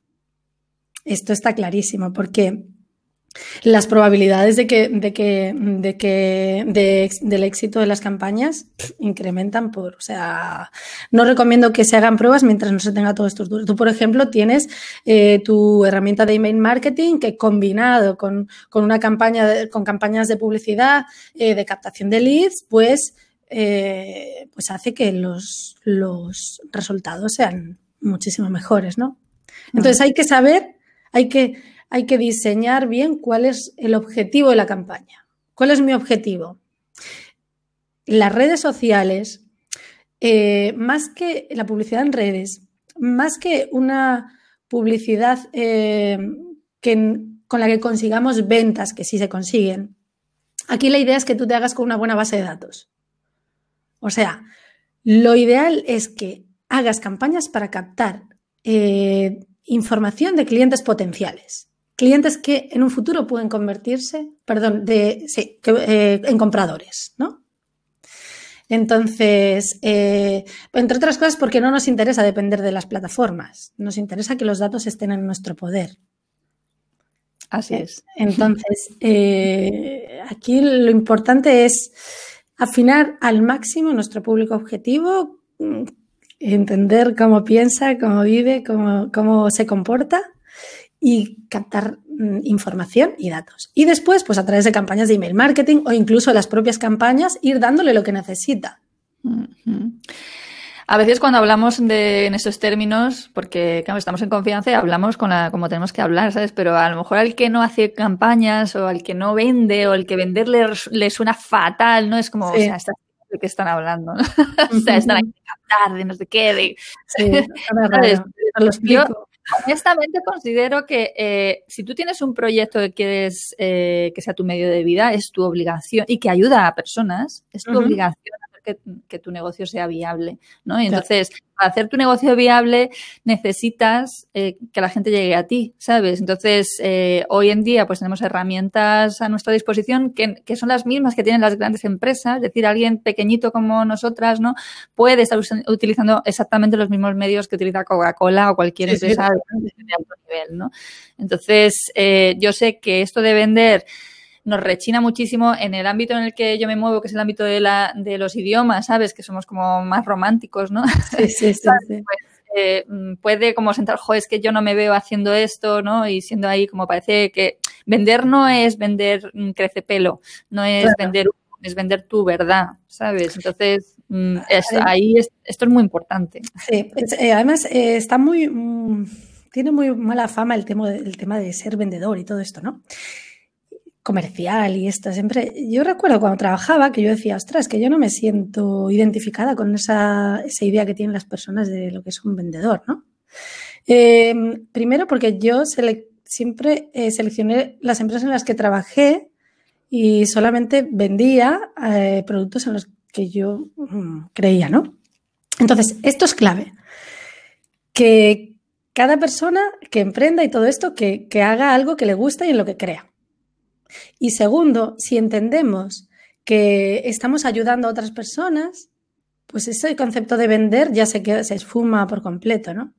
Esto está clarísimo porque las probabilidades de que, de que, de que del éxito de las campañas incrementan por, o sea, no recomiendo que se hagan pruebas mientras no se tenga todo esto. Tú, por ejemplo, tienes eh, tu herramienta de email marketing que combinado con, con una campaña, con campañas de publicidad, eh, de captación de leads, pues, eh, pues hace que los, los resultados sean muchísimo mejores, ¿no? Entonces hay que saber, hay que hay que diseñar bien cuál es el objetivo de la campaña. ¿Cuál es mi objetivo? Las redes sociales, eh, más que la publicidad en redes, más que una publicidad eh, con la que consigamos ventas, que sí se consiguen, aquí la idea es que tú te hagas con una buena base de datos. O sea, lo ideal es que hagas campañas para captar eh, información de clientes potenciales clientes que en un futuro pueden convertirse, perdón, de, sí, eh, en compradores, ¿no? Entonces, eh, entre otras cosas, porque no nos interesa depender de las plataformas, nos interesa que los datos estén en nuestro poder. Así es. Entonces, eh, aquí lo importante es afinar al máximo nuestro público objetivo, mm, entender cómo piensa, cómo vive, cómo, cómo se comporta y captar mm, información y datos. Y después, pues a través de campañas de email marketing o incluso las propias campañas, ir dándole lo que necesita. A veces cuando hablamos de, en estos términos, porque claro, estamos en confianza y hablamos con la, como tenemos que hablar, ¿sabes? Pero a lo mejor al que no hace campañas o al que no vende o al que venderle le suena fatal, ¿no? Es como, o sea, de qué están hablando, o sea, están aquí a captar de no sé qué, de... Sí, lo explico. Honestamente considero que eh, si tú tienes un proyecto que quieres eh, que sea tu medio de vida, es tu obligación y que ayuda a personas, es tu obligación que, tu negocio sea viable, ¿no? Y entonces, para hacer tu negocio viable necesitas eh, que la gente llegue a ti, ¿sabes? Entonces, eh, hoy en día pues tenemos herramientas a nuestra disposición que, que, son las mismas que tienen las grandes empresas, es decir, alguien pequeñito como nosotras, ¿no? Puede estar utilizando exactamente los mismos medios que utiliza Coca-Cola o cualquier empresa de alto nivel, ¿no? Entonces, eh, yo sé que esto de vender nos rechina muchísimo en el ámbito en el que yo me muevo, que es el ámbito de, la, de los idiomas, ¿sabes? Que somos como más románticos, ¿no? Sí, sí, sí. Pues, eh, mm, puede como sentar, jo, es que yo no me veo haciendo esto, ¿no? Y siendo ahí como parece que vender no es vender mm, crece pelo, no es vender es vender tu verdad, ¿sabes? Entonces, mm, ahí esto es muy importante. Sí, eh, además eh, está muy, tiene muy mala fama el tema, el tema de ser vendedor y todo esto, ¿no? Comercial y esto. Siempre, yo recuerdo cuando trabajaba que yo decía, ostras, que yo no me siento identificada con esa, esa idea que tienen las personas de lo que es un vendedor, ¿no? Eh, primero porque yo siempre eh, seleccioné las empresas en las que trabajé y solamente vendía eh, productos en los que yo mm, creía, ¿no? Entonces, esto es clave. Que cada persona que emprenda y todo esto, que, que haga algo que le gusta y en lo que crea. Y segundo, si entendemos que estamos ayudando a otras personas, pues ese concepto de vender ya se, queda, se esfuma por completo, ¿no?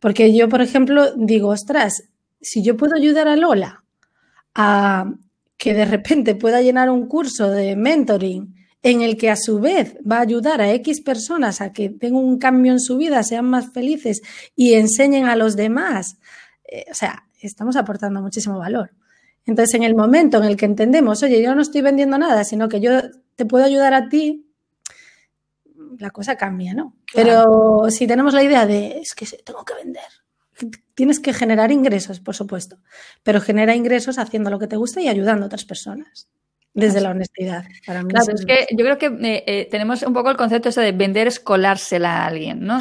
Porque yo, por ejemplo, digo, ostras, si yo puedo ayudar a Lola a que de repente pueda llenar un curso de mentoring en el que a su vez va a ayudar a X personas a que tengan un cambio en su vida, sean más felices y enseñen a los demás, eh, o sea, estamos aportando muchísimo valor. Entonces, en el momento en el que entendemos, oye, yo no estoy vendiendo nada, sino que yo te puedo ayudar a ti, la cosa cambia, ¿no? Pero si tenemos la idea de, es que tengo que vender, tienes que generar ingresos, por supuesto, pero genera ingresos haciendo lo que te gusta y ayudando a otras personas. Desde la honestidad. Para mí claro, es que yo creo que eh, eh, tenemos un poco el concepto ese de vender es colársela a alguien, ¿no?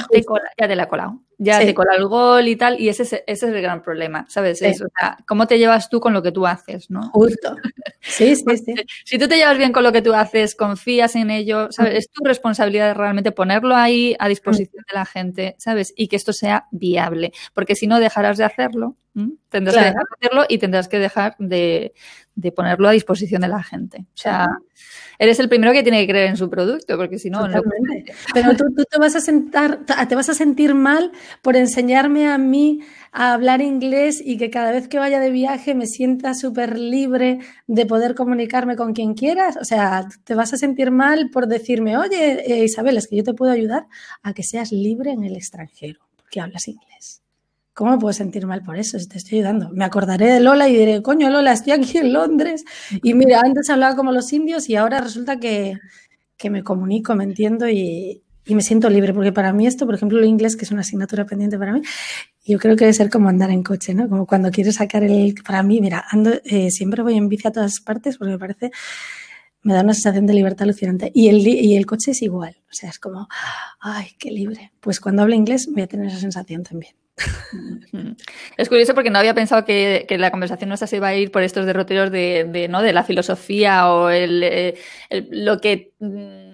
ya te la ha colado ya te cola el gol y tal, y ese es, ese es el gran problema, ¿sabes? O sea, ¿cómo te llevas tú con lo que tú haces, no? Justo. Sí, sí, sí. Si tú te llevas bien con lo que tú haces, confías en ello, ¿sabes? Es tu responsabilidad realmente ponerlo ahí a disposición de la gente, ¿sabes? Y que esto sea viable, porque si no dejarás de hacerlo, tendrás que dejar de hacerlo y tendrás que dejar de, de ponerlo a disposición de la gente. O sea, eres el primero que tiene que creer en su producto, porque si no, no Pero tú, te vas a sentar, te vas a sentir mal por enseñarme a mí a hablar inglés y que cada vez que vaya de viaje me sienta súper libre de poder comunicarme con quien quieras. O sea, te vas a sentir mal por decirme, oye, eh, Isabel, es que yo te puedo ayudar a que seas libre en el extranjero, porque hablas inglés. ¿Cómo me puedo sentir mal por eso si te estoy ayudando? Me acordaré de Lola y diré, coño, Lola, estoy aquí en Londres. Y mira, antes hablaba como los indios y ahora resulta que, me comunico, me entiendo y, me siento libre. Porque para mí esto, por ejemplo, el inglés, que es una asignatura pendiente para mí, yo creo que debe ser como andar en coche, ¿no? Como cuando quieres sacar el... Para mí, mira, ando, eh, siempre voy en bici a todas partes porque me parece me da una sensación de libertad alucinante. Y el, y el coche es igual. O sea, es como, ay, qué libre. Pues cuando hablo inglés voy a tener esa sensación también. Es curioso porque no había pensado que, la conversación nuestra se iba a ir por estos derroteros de, ¿no? de la filosofía o el, eh, lo que mm,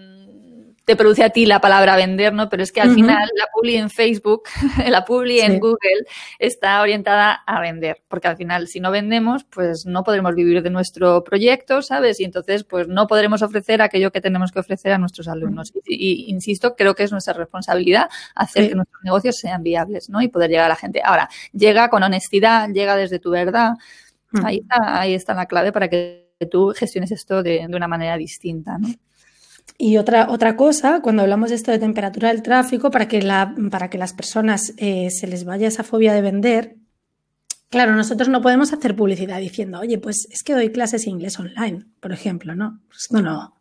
te produce a ti la palabra vender, ¿no? Pero es que al final la publi en Facebook, la publi en Google está orientada a vender, porque al final si no vendemos, pues no podremos vivir de nuestro proyecto, ¿sabes? Y entonces pues no podremos ofrecer aquello que tenemos que ofrecer a nuestros alumnos. Y, insisto, creo que es nuestra responsabilidad hacer que nuestros negocios sean viables, ¿no? Y poder llegar a la gente. Ahora, llega con honestidad, llega desde tu verdad. Ahí está, ahí está la clave para que tú gestiones esto de, de una manera distinta, ¿no? Y otra, otra cosa, cuando hablamos de esto de temperatura del tráfico, para que, la, para que las personas eh, se les vaya esa fobia de vender, claro, nosotros no podemos hacer publicidad diciendo, oye, pues es que doy clases de inglés online, por ejemplo, ¿no? Pues no, no.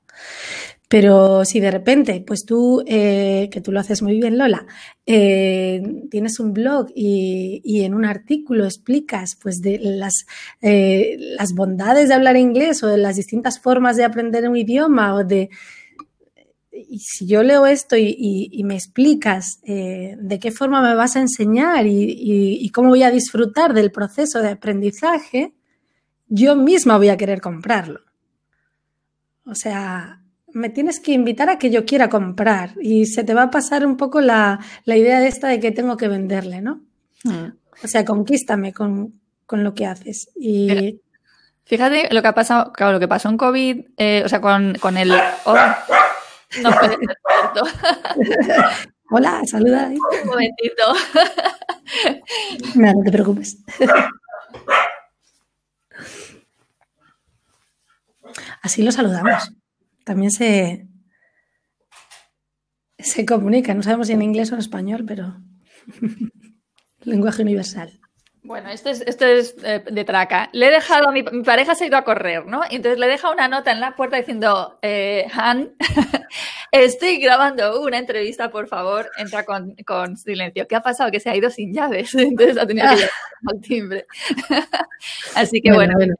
Pero si de repente, pues tú, eh, que tú lo haces muy bien, Lola, eh, tienes un blog y, y, en un artículo explicas pues de las, las bondades de hablar inglés o de las distintas formas de aprender un idioma o de y si yo leo esto y, me explicas eh, de qué forma me vas a enseñar y, cómo voy a disfrutar del proceso de aprendizaje, yo misma voy a querer comprarlo. O sea, me tienes que invitar a que yo quiera comprar y se te va a pasar un poco la, idea de esta de que tengo que venderle, ¿no? Hmm. O sea, conquístame con, lo que haces. Y... Fíjate lo que ha pasado, claro, lo que pasó en COVID, eh, o sea, con, el... Oh, no puede ser cierto. Hola, saluda. Un momentito. No, no te preocupes. Así lo saludamos. También se, se comunica, no sabemos si en inglés o en español, pero lenguaje universal. Bueno, esto es, esto es eh, de traca. Le he dejado a mi, pareja se ha ido a correr, ¿no? Y entonces le he dejado una nota en la puerta diciendo, eh, Han, estoy grabando una entrevista, por favor, entra con, con, silencio. ¿Qué ha pasado? Que se ha ido sin llaves. Entonces ha tenido que ir al timbre. Así que bueno. bueno.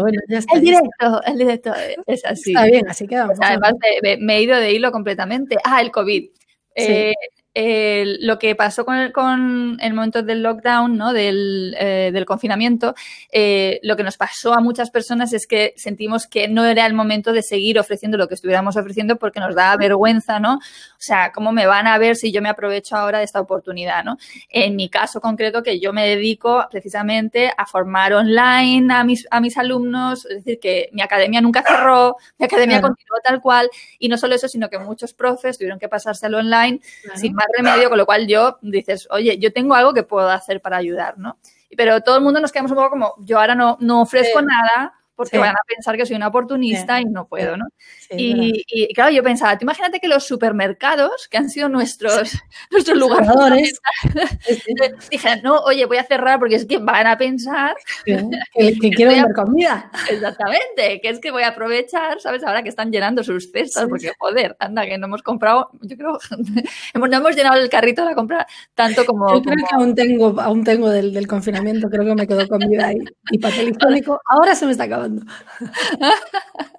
bueno, ya está. El directo, el directo es así. Está bien, así que vamos. Además, me, he ido de hilo completamente. Ah, el COVID. Eh, lo que pasó con el, con el momento del lockdown, ¿no? del, eh, del confinamiento, eh, lo que nos pasó a muchas personas es que sentimos que no era el momento de seguir ofreciendo lo que estuviéramos ofreciendo porque nos da vergüenza, ¿no? O sea, ¿cómo me van a ver si yo me aprovecho ahora de esta oportunidad, ¿no? En mi caso concreto, que yo me dedico precisamente a formar online a mis, a mis alumnos, es decir, que mi academia nunca cerró, mi academia continuó tal cual, y no solo eso, sino que muchos profes tuvieron que pasárselo online sin remedio, con lo cual yo dices, oye, yo tengo algo que puedo hacer para ayudar, ¿no? Pero todo el mundo nos quedamos un poco como, yo ahora no, no ofrezco nada, porque van a pensar que soy una oportunista y no puedo, ¿no? y, claro, yo pensaba, tú imagínate que los supermercados, que han sido nuestros, nuestros lugares, dije, no, oye, voy a cerrar porque es que van a pensar que, quiero vender comida. Exactamente, que es que voy a aprovechar, ¿sabes? Ahora que están llenando sus cestas, porque joder, anda, que no hemos comprado, yo creo, no hemos llenado el carrito de la compra tanto como... Yo creo que aún tengo, aún tengo del, del confinamiento, creo que me quedo comida ahí. Y papel higiénico, ahora se me está acabando. 嗯哈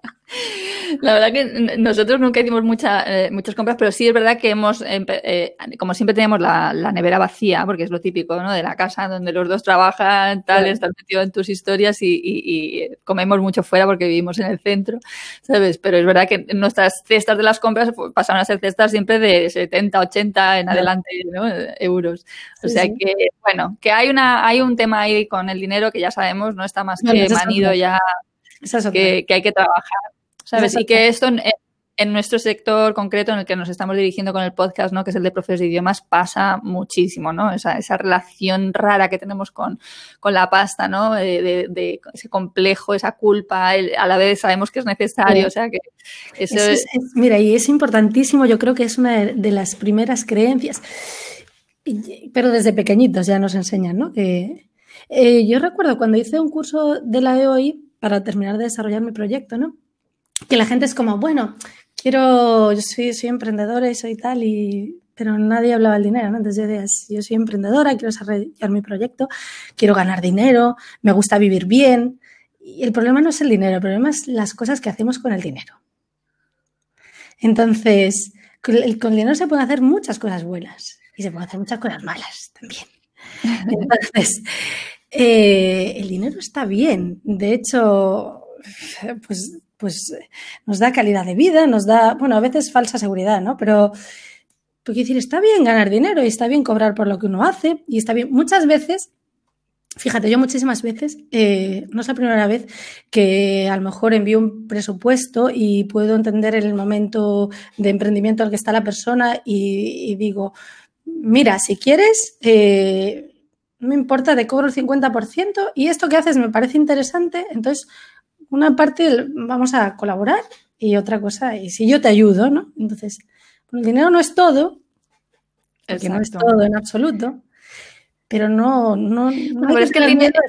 La verdad que nosotros nunca hicimos mucha, eh, muchas compras, pero sí es verdad que hemos, eh, como siempre tenemos la, nevera vacía, porque es lo típico ¿no? de la casa donde los dos trabajan, tal, estás metido en tus historias y, comemos mucho fuera porque vivimos en el centro, ¿sabes? Pero es verdad que nuestras cestas de las compras pasaron a ser cestas siempre de 70, 80 en adelante euros. O sea que, bueno, que hay, una, hay un tema ahí con el dinero que ya sabemos, no está más que manido ya que, hay que trabajar, ¿sabes? Y que esto en, nuestro sector concreto en el que nos estamos dirigiendo con el podcast, ¿no? Que es el de profes de idiomas, pasa muchísimo, ¿no? Esa, esa relación rara que tenemos con, la pasta, ¿no? De, ese complejo, esa culpa, a la vez sabemos que es necesario, o sea que eso, es, Mira, y es importantísimo, yo creo que es una de las primeras creencias, pero desde pequeñitos ya nos enseñan, ¿no? Que, eh, yo recuerdo cuando hice un curso de la EOI, para terminar de desarrollar mi proyecto, ¿no? Que la gente es como, bueno, quiero, yo soy, soy emprendedora y soy tal, y, pero nadie hablaba del dinero, ¿no? Entonces yo decía, yo soy emprendedora, quiero desarrollar mi proyecto, quiero ganar dinero, me gusta vivir bien. Y el problema no es el dinero, el problema es las cosas que hacemos con el dinero. Entonces, con el, con el dinero se pueden hacer muchas cosas buenas y se pueden hacer muchas cosas malas también. Entonces, eh, el dinero está bien. De hecho, pues, pues nos da calidad de vida, nos da, bueno, a veces falsa seguridad, ¿no? Pero, porque decir, está bien ganar dinero y está bien cobrar por lo que uno hace y está bien. Muchas veces, fíjate, yo muchísimas veces, eh, no es la primera vez que a lo mejor envío un presupuesto y puedo entender el momento de emprendimiento al que está la persona y, digo, mira, si quieres, eh, no me importa, te cobro el 50% y esto que haces me parece interesante, entonces una parte vamos a colaborar y otra cosa, y si yo te ayudo, ¿no? Entonces, el dinero no es todo, porque no es todo en absoluto, pero no, no, no, es que el dinero,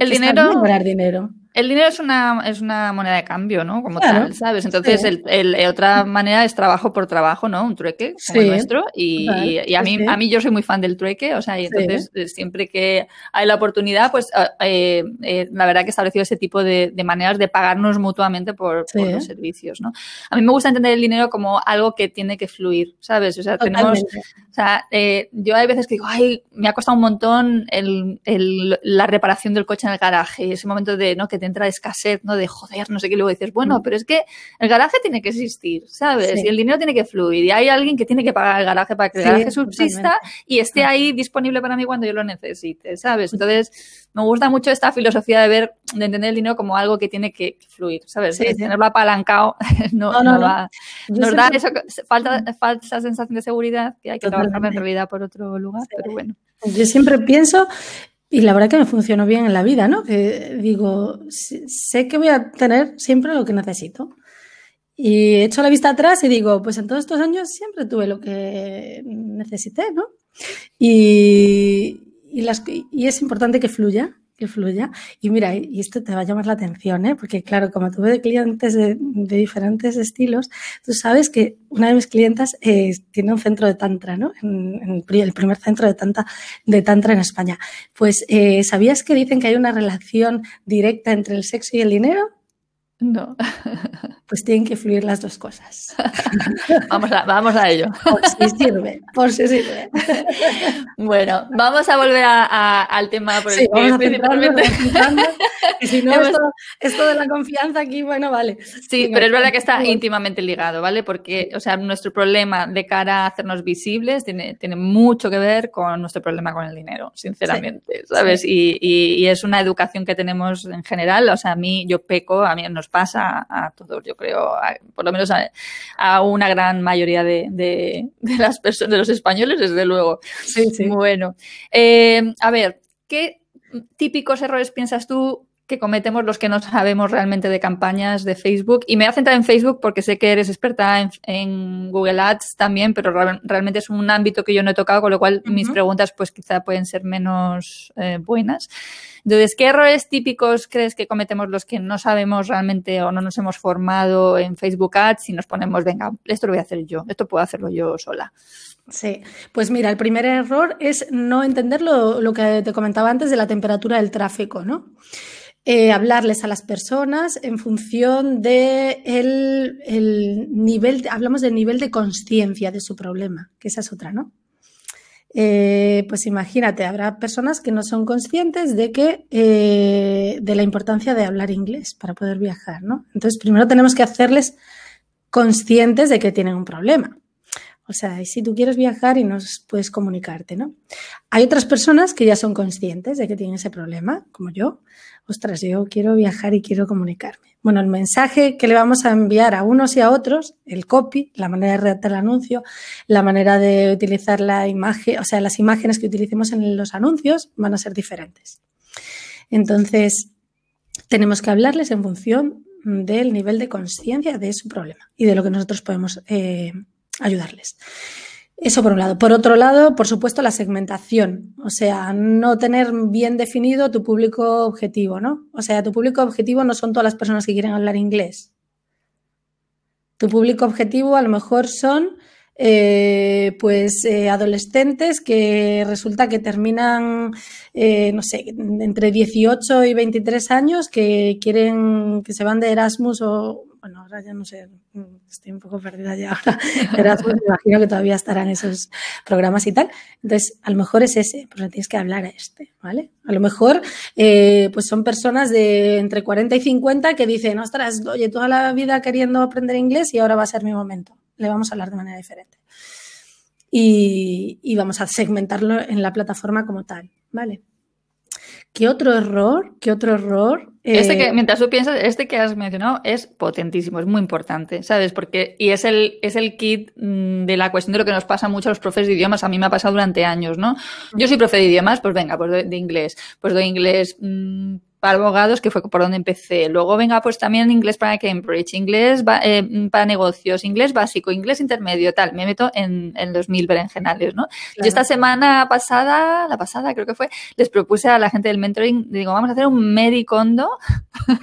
el dinero, dinero. El dinero es una, es una moneda de cambio, ¿no? Como tal, ¿sabes? Entonces, el, el, otra manera es trabajo por trabajo, ¿no? Un trueque como el nuestro. Y, y, a, mí, a mí yo soy muy fan del trueque, o sea, y entonces eh, siempre que hay la oportunidad, pues ah, eh, eh, la verdad que he establecido ese tipo de, de maneras de pagarnos mutuamente por, por, los servicios, ¿no? A mí me gusta entender el dinero como algo que tiene que fluir, ¿sabes? O sea, tenemos, o sea, eh, yo hay veces que digo, ay, me ha costado un montón el, el, la reparación del coche en el garaje, ese momento de, ¿no? Que te entra escasez, ¿no? De joder, no sé qué, luego dices, bueno, mm. pero es que el garaje tiene que existir, ¿sabes? Y el dinero tiene que fluir, y hay alguien que tiene que pagar el garaje para que el garaje subsista y esté ahí disponible para mí cuando yo lo necesite, ¿sabes? Entonces, me gusta mucho esta filosofía de ver, de entender el dinero como algo que tiene que fluir, ¿sabes? Tenerlo apalancado no, no, no, nos da eso, falta, falsa sensación de seguridad que hay que trabajar en realidad por otro lugar, pero bueno. Yo siempre pienso y la verdad que me funcionó bien en la vida, ¿no? Que digo, sé que voy a tener siempre lo que necesito. Y echo la vista atrás y digo, pues en todos estos años siempre tuve lo que necesité, ¿no? Y, y, las, y es importante que fluya, que fluya. Y mira, y esto te va a llamar la atención, ¿eh? porque claro, como tuve clientes de, diferentes estilos, tú sabes que una de mis clientas eh, tiene un centro de tantra, ¿no? En, el primer centro de, tanta, de tantra en España. Pues, eh, ¿sabías que dicen que hay una relación directa entre el sexo y el dinero? No. Pues tienen que fluir las dos cosas. vamos, a, vamos a ello. Por si sirve, por si sirve. Bueno, vamos a volver al tema por el sí, vamos a si no, esto, de la confianza aquí, bueno, vale. Sí, pero es verdad que está íntimamente ligado, ¿vale? Porque, o sea, nuestro problema de cara a hacernos visibles tiene, tiene mucho que ver con nuestro problema con el dinero, sinceramente, ¿sabes? Y, y, es una educación que tenemos en general, o sea, a mí, yo peco, a mí nos pasa a todos, yo creo, por lo menos a, una gran mayoría de, las personas, de los españoles, desde luego. Sí, sí. Bueno, eh, a ver, ¿qué típicos errores piensas tú que cometemos los que no sabemos realmente de campañas de Facebook. Y me voy a centrar en Facebook porque sé que eres experta en, Google Ads también, pero realmente es un ámbito que yo no he tocado, con lo cual mis preguntas pues quizá pueden ser menos eh, buenas. Entonces, ¿qué errores típicos crees que cometemos los que no sabemos realmente o no nos hemos formado en Facebook Ads y nos ponemos, venga, esto lo voy a hacer yo, esto puedo hacerlo yo sola? Sí, pues mira, el primer error es no entender lo, lo que te comentaba antes de la temperatura del tráfico, ¿no? Eh, hablarles a las personas en función de el, nivel, hablamos del nivel de conciencia de su problema, que esa es otra, ¿no? Eh, pues imagínate, habrá personas que no son conscientes de que eh, de la importancia de hablar inglés para poder viajar, ¿no? Entonces, primero tenemos que hacerles conscientes de que tienen un problema. O sea, si tú quieres viajar y no puedes comunicarte, ¿no? Hay otras personas que ya son conscientes de que tienen ese problema, como yo. Ostras, yo quiero viajar y quiero comunicarme. Bueno, el mensaje que le vamos a enviar a unos y a otros, el copy, la manera de redactar el anuncio, la manera de utilizar la imagen, o sea, las imágenes que utilicemos en los anuncios van a ser diferentes. Entonces, tenemos que hablarles en función del nivel de conciencia de su problema y de lo que nosotros podemos eh, ayudarles. Eso por un lado. Por otro lado, por supuesto, la segmentación. O sea, no tener bien definido tu público objetivo, ¿no? O sea, tu público objetivo no son todas las personas que quieren hablar inglés. Tu público objetivo a lo mejor son eh, pues eh, adolescentes que resulta que terminan, eh, no sé, entre 18 y 23 años que quieren, que se van de Erasmus o bueno, ahora ya no sé, estoy un poco perdida ya ahora, Erasmus, me imagino que todavía estarán esos programas y tal. Entonces, a lo mejor es ese, pero tienes que hablar a este, ¿vale? A lo mejor, eh, pues son personas de entre 40 y 50 que dicen, ostras, oye, toda la vida queriendo aprender inglés y ahora va a ser mi momento. Le vamos a hablar de manera diferente. Y vamos a segmentarlo en la plataforma como tal, ¿vale? ¿Qué otro error? ¿Qué otro error? Este que, eh, mientras tú piensas, este que has mencionado es potentísimo, es muy importante, ¿sabes? Porque, y es el, es el kit mm, de la cuestión de lo que nos pasa mucho a los profes de idiomas. A mí me ha pasado durante años, ¿no? Yo soy profe de idiomas, pues venga, pues de, inglés. Pues doy inglés mm, para abogados, que fue por donde empecé. Luego, venga, pues también inglés para Cambridge, inglés eh, para negocios, inglés básico, inglés intermedio, tal. Me meto en, en los mil berenjenales, ¿no? Yo esta semana pasada, la pasada creo que fue, les propuse a la gente del mentoring, digo, vamos a hacer un medicondo.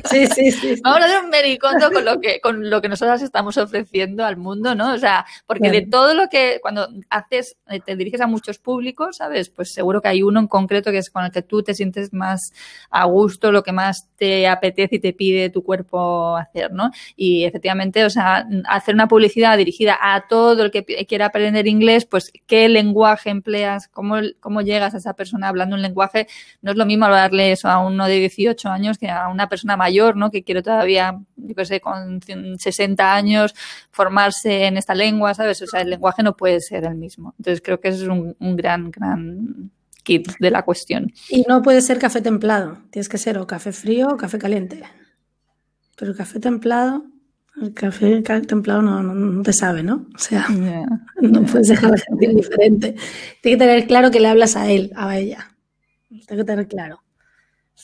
Sí, sí, sí. vamos a hacer un medicondo con lo que, con lo que nosotros estamos ofreciendo al mundo, ¿no? O sea, porque de todo lo que, cuando haces, eh, te diriges a muchos públicos, ¿sabes? Pues seguro que hay uno en concreto que es con el que tú te sientes más a gusto lo que más te apetece y te pide tu cuerpo hacer, ¿no? Y efectivamente, o sea, hacer una publicidad dirigida a todo el que quiera aprender inglés, pues qué lenguaje empleas, cómo, cómo llegas a esa persona hablando un lenguaje, no es lo mismo hablarle eso a uno de 18 años que a una persona mayor, ¿no? Que quiere todavía, yo qué sé, con 60 años formarse en esta lengua, ¿sabes? O sea, el lenguaje no puede ser el mismo. Entonces creo que eso es un, un gran, gran de la cuestión. Y no puede ser café templado, tienes que ser o café frío o café caliente. Pero café templado, el café templado no, no, te sabe, ¿no? O sea, no puedes dejar de sentir diferente. Tienes que tener claro que le hablas a él, a ella. tengo que tener claro.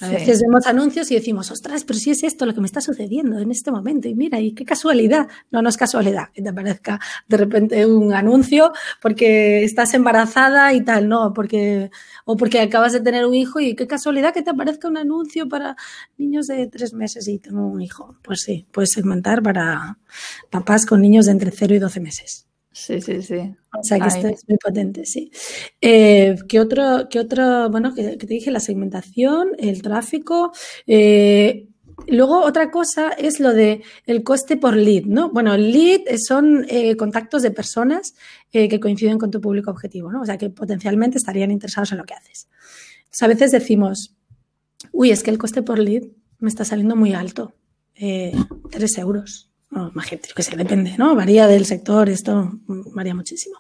A veces vemos anuncios y decimos, ostras, pero si es esto lo que me está sucediendo en este momento. Y mira, y qué casualidad. No, no es casualidad que te aparezca de repente un anuncio porque estás embarazada y tal, no, porque, o porque acabas de tener un hijo y qué casualidad que te aparezca un anuncio para niños de tres meses y tengo un hijo. Pues sí, puedes segmentar para papás con niños de entre 0 y 12 meses. Sí, sí, sí. O sea que esto es muy potente, sí. Eh, ¿qué, otro, ¿Qué otro, bueno, que, te dije, la segmentación, el tráfico? Eh, luego otra cosa es lo de el coste por lead, ¿no? Bueno, el lead son eh, contactos de personas que coinciden con tu público objetivo, ¿no? O sea que potencialmente estarían interesados en lo que haces. Entonces, a veces decimos, uy, es que el coste por lead me está saliendo muy alto, tres euros más gente, que sé, depende, ¿no? Varía del sector, esto varía muchísimo.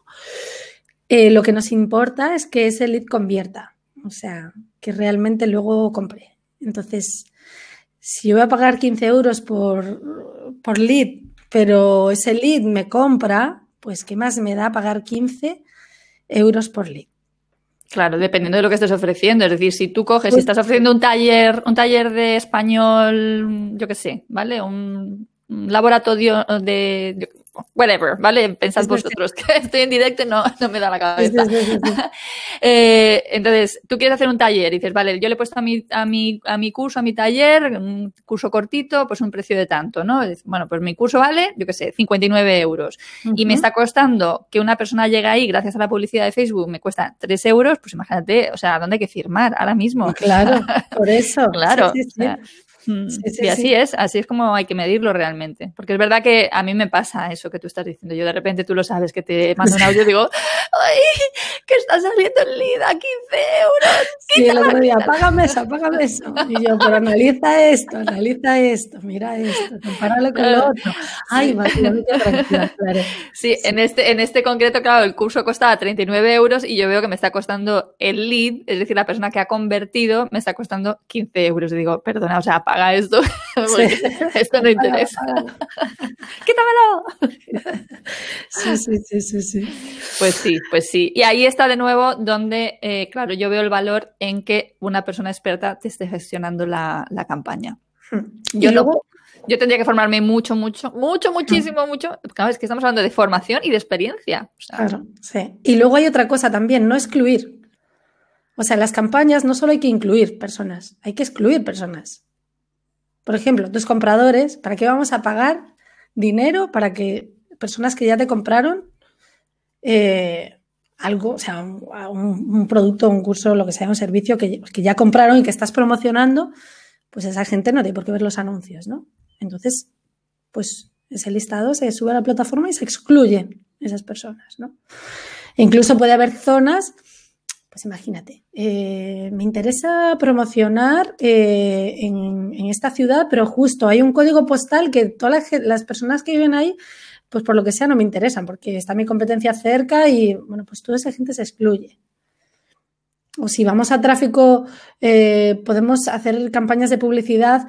Eh, lo que nos importa es que ese lead convierta, o sea, que realmente luego compre. Entonces, si yo voy a pagar 15 euros por, por lead, pero ese lead me compra, pues ¿qué más me da pagar 15 euros por lead? Claro, dependiendo de lo que estés ofreciendo. Es decir, si tú coges pues estás ofreciendo un taller, un taller de español, yo qué sé, ¿vale? Un laboratorio de, whatever, ¿vale? Pensad vosotros que estoy en directo y no, no me da la cabeza. eh, entonces, tú quieres hacer un taller y dices, vale, yo le he puesto a mi, a mi, a mi curso, a mi taller, un curso cortito, pues un precio de tanto, ¿no? Bueno, pues mi curso vale, yo qué sé, 59 euros. Y me está costando que una persona llegue ahí gracias a la publicidad de Facebook, me cuesta 3 euros, pues imagínate, o sea, ¿dónde hay que firmar ahora mismo? Claro, por eso. claro. Mm, sí, así es, así es como hay que medirlo realmente. Porque es verdad que a mí me pasa eso que tú estás diciendo. Yo de repente tú lo sabes, que te mando un audio y digo, ¡ay! Que está saliendo el lead a 15 euros. Sí, el otro día, págame eso, págame eso. Y yo, pero analiza esto, analiza esto, mira esto, compáralo con lo otro. Ay, va, tranquila, claro. Sí, en este, en este concreto, claro, el curso costaba 39 euros y yo veo que me está costando el lead, es decir, la persona que ha convertido, me está costando 15 euros. Y digo, perdona, o sea, haga esto, esto no interesa. ¡Quítamelo! Sí, sí, sí, sí, Pues sí, pues sí. Y ahí está de nuevo donde, eh, claro, yo veo el valor en que una persona experta te esté gestionando la, campaña. Hmm. Yo luego... yo tendría que formarme mucho, mucho, mucho, muchísimo, hmm. mucho. Claro, es que estamos hablando de formación y de experiencia. claro, sí. Y luego hay otra cosa también, no excluir. O sea, en las campañas no solo hay que incluir personas, hay que excluir personas. Por ejemplo, tus compradores, ¿para qué vamos a pagar dinero para que personas que ya te compraron eh, algo, o sea, un, producto, un curso, lo que sea, un servicio que, que, ya compraron y que estás promocionando, pues esa gente no tiene por qué ver los anuncios, ¿no? Entonces, pues ese listado se sube a la plataforma y se excluyen esas personas, ¿no? Incluso puede haber zonas pues imagínate, eh, me interesa promocionar eh, en, esta ciudad, pero justo hay un código postal que todas las, personas que viven ahí, pues por lo que sea no me interesan, porque está mi competencia cerca y, bueno, pues toda esa gente se excluye. O si vamos a tráfico, eh, podemos hacer campañas de publicidad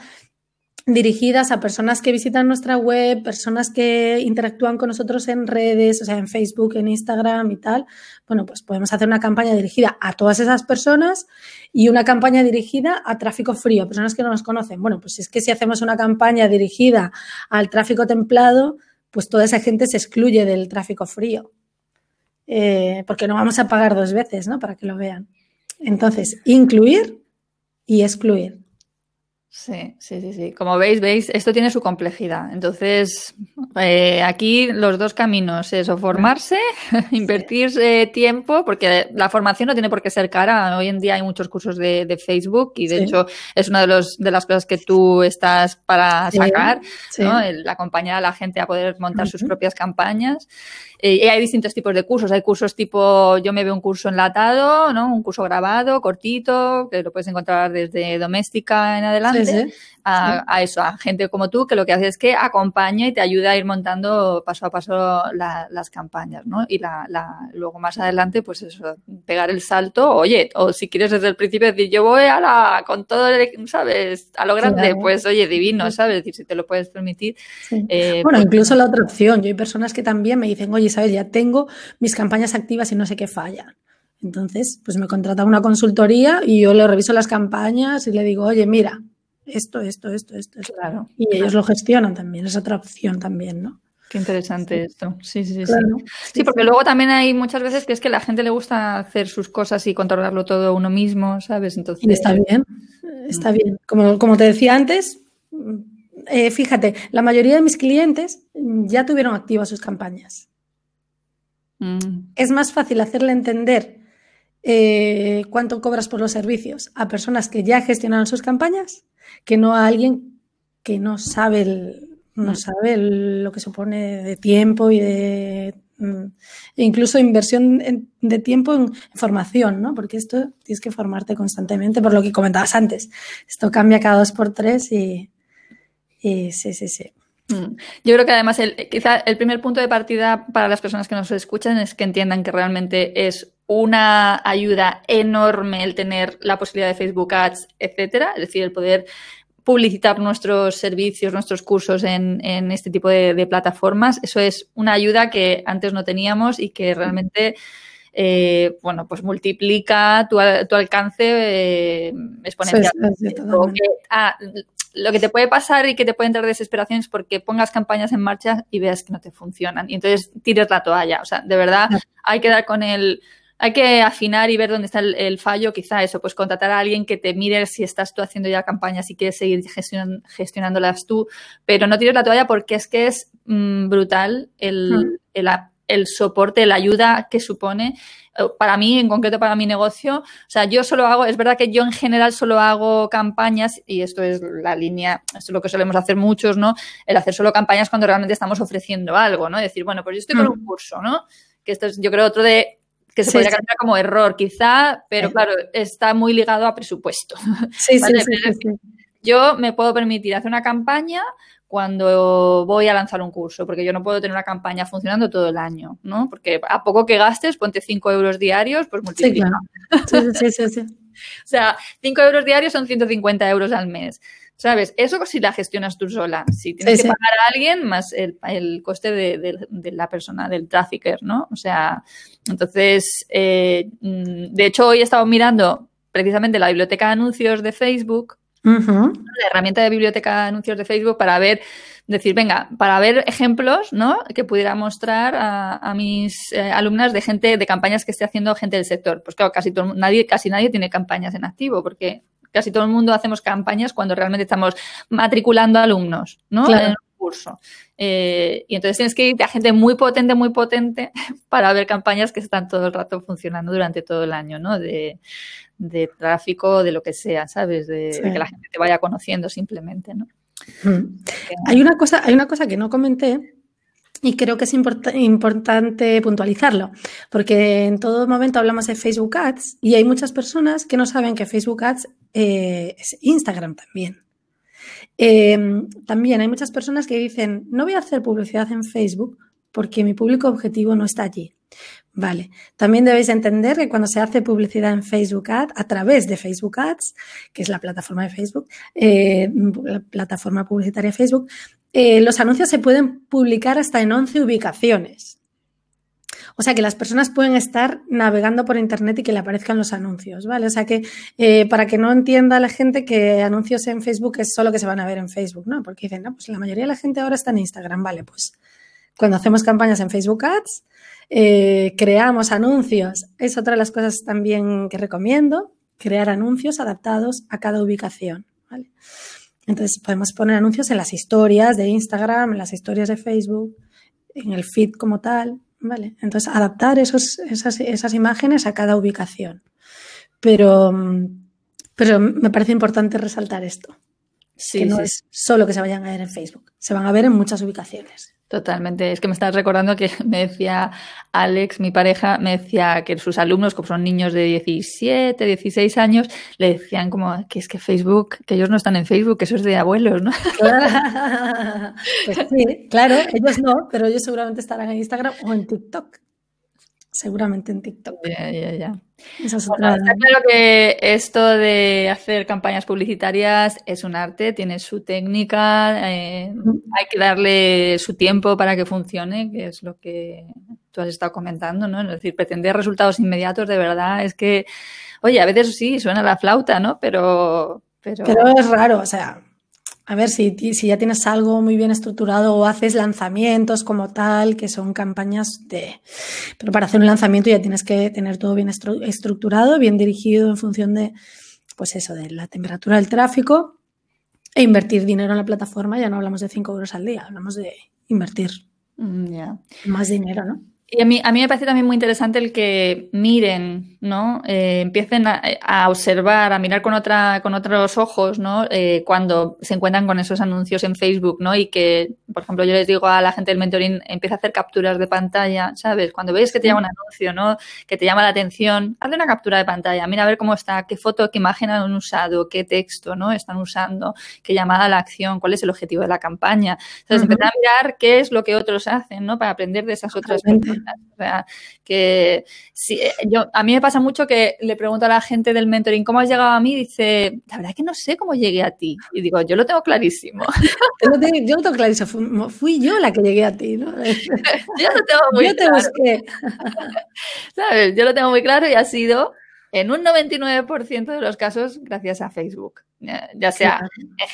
dirigidas a personas que visitan nuestra web, personas que interactúan con nosotros en redes, o sea, en Facebook, en Instagram y tal. Bueno, pues podemos hacer una campaña dirigida a todas esas personas y una campaña dirigida a tráfico frío, a personas que no nos conocen. Bueno, pues es que si hacemos una campaña dirigida al tráfico templado, pues toda esa gente se excluye del tráfico frío. Eh, porque no vamos a pagar dos veces, ¿no? Para que lo vean. Entonces, incluir y excluir. Sí, sí, sí, sí. Como veis, veis, esto tiene su complejidad. Entonces, eh, aquí los dos caminos es o formarse, invertir tiempo, porque la formación no tiene por qué ser cara. Hoy en día hay muchos cursos de, Facebook y de hecho es una de, los, de las cosas que tú estás para sacar, ¿no? El acompañar a la gente a poder montar sus propias campañas. Eh, y hay distintos tipos de cursos. Hay cursos tipo, yo me veo un curso enlatado, ¿no? Un curso grabado, cortito, que lo puedes encontrar desde doméstica en adelante a, eso, a gente como tú, que lo que hace es que acompaña y te ayuda a ir montando paso a paso las campañas, ¿no? Y la, la, luego más adelante, pues eso, pegar el salto, oye, o si quieres desde el principio decir, yo voy a la, con todo, el, ¿sabes? A lo grande, pues oye, divino, ¿sabes? decir, si te lo puedes permitir. Eh, bueno, pues incluso la otra opción, yo hay personas que también me dicen, oye, ¿sabes? Ya tengo mis campañas activas y no sé qué fallan. Entonces, pues me contrata una consultoría y yo le reviso las campañas y le digo, oye, mira, esto, esto, esto, esto. Claro. Y ellos lo gestionan también, es otra opción también, ¿no? Qué interesante esto. Sí, sí, sí. Sí, porque luego también hay muchas veces que es que a la gente le gusta hacer sus cosas y controlarlo todo uno mismo, ¿sabes? Entonces. Y está bien, está bien. Como, como te decía antes, eh, fíjate, la mayoría de mis clientes ya tuvieron activas sus campañas. Mm. Es más fácil hacerle entender eh, cuánto cobras por los servicios a personas que ya gestionaron sus campañas que no a alguien que no sabe no mm. sabe lo que supone de tiempo y de mm, e incluso inversión de tiempo en formación, ¿no? Porque esto tienes que formarte constantemente, por lo que comentabas antes. Esto cambia cada dos por tres y, y sí, sí, sí. Mm. Yo creo que además el, quizá el primer punto de partida para las personas que nos escuchan es que entiendan que realmente es una ayuda enorme el tener la posibilidad de Facebook Ads, etcétera, es decir, el poder publicitar nuestros servicios, nuestros cursos en, este tipo de, plataformas. Eso es una ayuda que antes no teníamos y que realmente eh, bueno, pues multiplica tu, alcance eh, exponencialmente. Ah, lo que te puede pasar y que te puede entrar desesperación es porque pongas campañas en marcha y veas que no te funcionan. Y entonces tires la toalla. O sea, de verdad hay que dar con el. Hay que afinar y ver dónde está el, fallo, quizá eso, pues contratar a alguien que te mire si estás tú haciendo ya campañas y quieres seguir gestionándolas tú, pero no tires la toalla porque es que es mm, brutal el, el, el soporte, la ayuda que supone eh, para mí, en concreto para mi negocio, o sea, yo solo hago, es verdad que yo en general solo hago campañas, y esto es la línea, esto es lo que solemos hacer muchos, ¿no? El hacer solo campañas cuando realmente estamos ofreciendo algo, ¿no? Decir, bueno, pues yo estoy con un mm. curso, ¿no? Que esto es, yo creo, otro de que se podría cambiar como error, quizá, pero claro, está muy ligado a presupuesto. Sí, sí, sí, Yo me puedo permitir hacer una campaña cuando voy a lanzar un curso, porque yo no puedo tener una campaña funcionando todo el año, ¿no? Porque a poco que gastes, ponte 5 euros diarios, pues multiplica. Sí, sí, sí, sí, O sea, 5 euros diarios son 150 euros al mes. ¿Sabes? Eso si la gestionas tú sola. Si tienes que pagar a alguien, más el, coste de, la persona, del trafficker, ¿no? O sea, entonces, eh, mm, de hecho, hoy he estado mirando precisamente la biblioteca de anuncios de Facebook la herramienta de biblioteca de anuncios de Facebook para ver, decir, venga, para ver ejemplos, ¿no? Que pudiera mostrar a, mis eh, alumnas de gente, de campañas que esté haciendo gente del sector. Pues claro, casi todo, nadie, casi nadie tiene campañas en activo, porque casi todo el mundo hacemos campañas cuando realmente estamos matriculando alumnos, ¿no? En un curso. Eh, y entonces tienes que ir a gente muy potente, muy potente, para ver campañas que están todo el rato funcionando durante todo el año, ¿no? De, de tráfico, de lo que sea, ¿sabes? De, que la gente te vaya conociendo simplemente, ¿no? Mm. Hay, una cosa, hay una cosa que no comenté y creo que es importante puntualizarlo, porque en todo momento hablamos de Facebook Ads y hay muchas personas que no saben que Facebook Ads eh, es Instagram también. Em, también hay muchas personas que dicen, no voy a hacer publicidad en Facebook porque mi público objetivo no está allí. Vale. También debéis entender que cuando se hace publicidad en Facebook Ads, a través de Facebook Ads, que es la plataforma de Facebook, eh, la plataforma publicitaria de Facebook, eh, los anuncios se pueden publicar hasta en 11 ubicaciones. O sea que las personas pueden estar navegando por internet y que le aparezcan los anuncios, ¿vale? O sea que eh, para que no entienda la gente que anuncios en Facebook es solo que se van a ver en Facebook, ¿no? Porque dicen, no, pues la mayoría de la gente ahora está en Instagram, vale, pues cuando hacemos campañas en Facebook Ads, eh, creamos anuncios. Es otra de las cosas también que recomiendo, crear anuncios adaptados a cada ubicación. Entonces podemos poner anuncios en las historias de Instagram, en las historias de Facebook, en el feed como tal. ¿vale? Entonces adaptar esos, esas, imágenes a cada ubicación. Pero, pero me parece importante resaltar esto. Que no es solo que se vayan a ver en Facebook, se van a ver en muchas ubicaciones. Totalmente. Es que me estás recordando que me decía Alex, mi pareja, me decía que sus alumnos, como son niños de 17, 16 años, le decían como que es que Facebook, que ellos no están en Facebook, que eso es de abuelos, ¿no? pues sí, claro, ellos no, pero ellos seguramente estarán en Instagram o en TikTok. Seguramente en TikTok. Ya, ya, ya. Está claro que esto de hacer campañas publicitarias es un arte, tiene su técnica, eh, hay que darle su tiempo para que funcione, que es lo que tú has estado comentando, ¿no? Es decir, pretender resultados inmediatos de verdad es que, oye, a veces sí, suena la flauta, ¿no? Pero... Pero, pero es raro, o sea, a ver, si, si, ya tienes algo muy bien estructurado o haces lanzamientos como tal, que son campañas de... Pero para hacer un lanzamiento ya tienes que tener todo bien estructurado, bien dirigido en función de, pues eso, de la temperatura del tráfico e invertir dinero en la plataforma. Ya no hablamos de 5 euros al día, hablamos de invertir mm, más dinero, ¿no? Y a mí, a mí me parece también muy interesante el que miren, ¿no? Eh, empiecen a, observar, a mirar con, otra, con otros ojos, ¿no? Eh, cuando se encuentran con esos anuncios en Facebook, ¿no? Y que, por ejemplo, yo les digo a la gente del mentoring, empieza a hacer capturas de pantalla, ¿sabes? Cuando veis que te llama un anuncio, ¿no? Que te llama la atención, hazle una captura de pantalla, mira a ver cómo está, qué foto, qué imagen han usado, qué texto, ¿no? Están usando, qué llamada a la acción, cuál es el objetivo de la campaña. Entonces, empezar a mirar qué es lo que otros hacen, ¿no? Para aprender de esas otras personas. O sea, que si, eh, yo, a mí me pasa mucho que le pregunto a la gente del mentoring, ¿cómo has llegado a mí? Dice, la verdad es que no sé cómo llegué a ti. Y digo, yo lo tengo clarísimo. yo lo tengo, clarísimo, fui, yo la que llegué a ti, ¿no? yo lo tengo muy yo te busqué. ¿Sabes? Yo lo tengo muy claro y ha sido en un 99% de los casos gracias a Facebook. Ya sea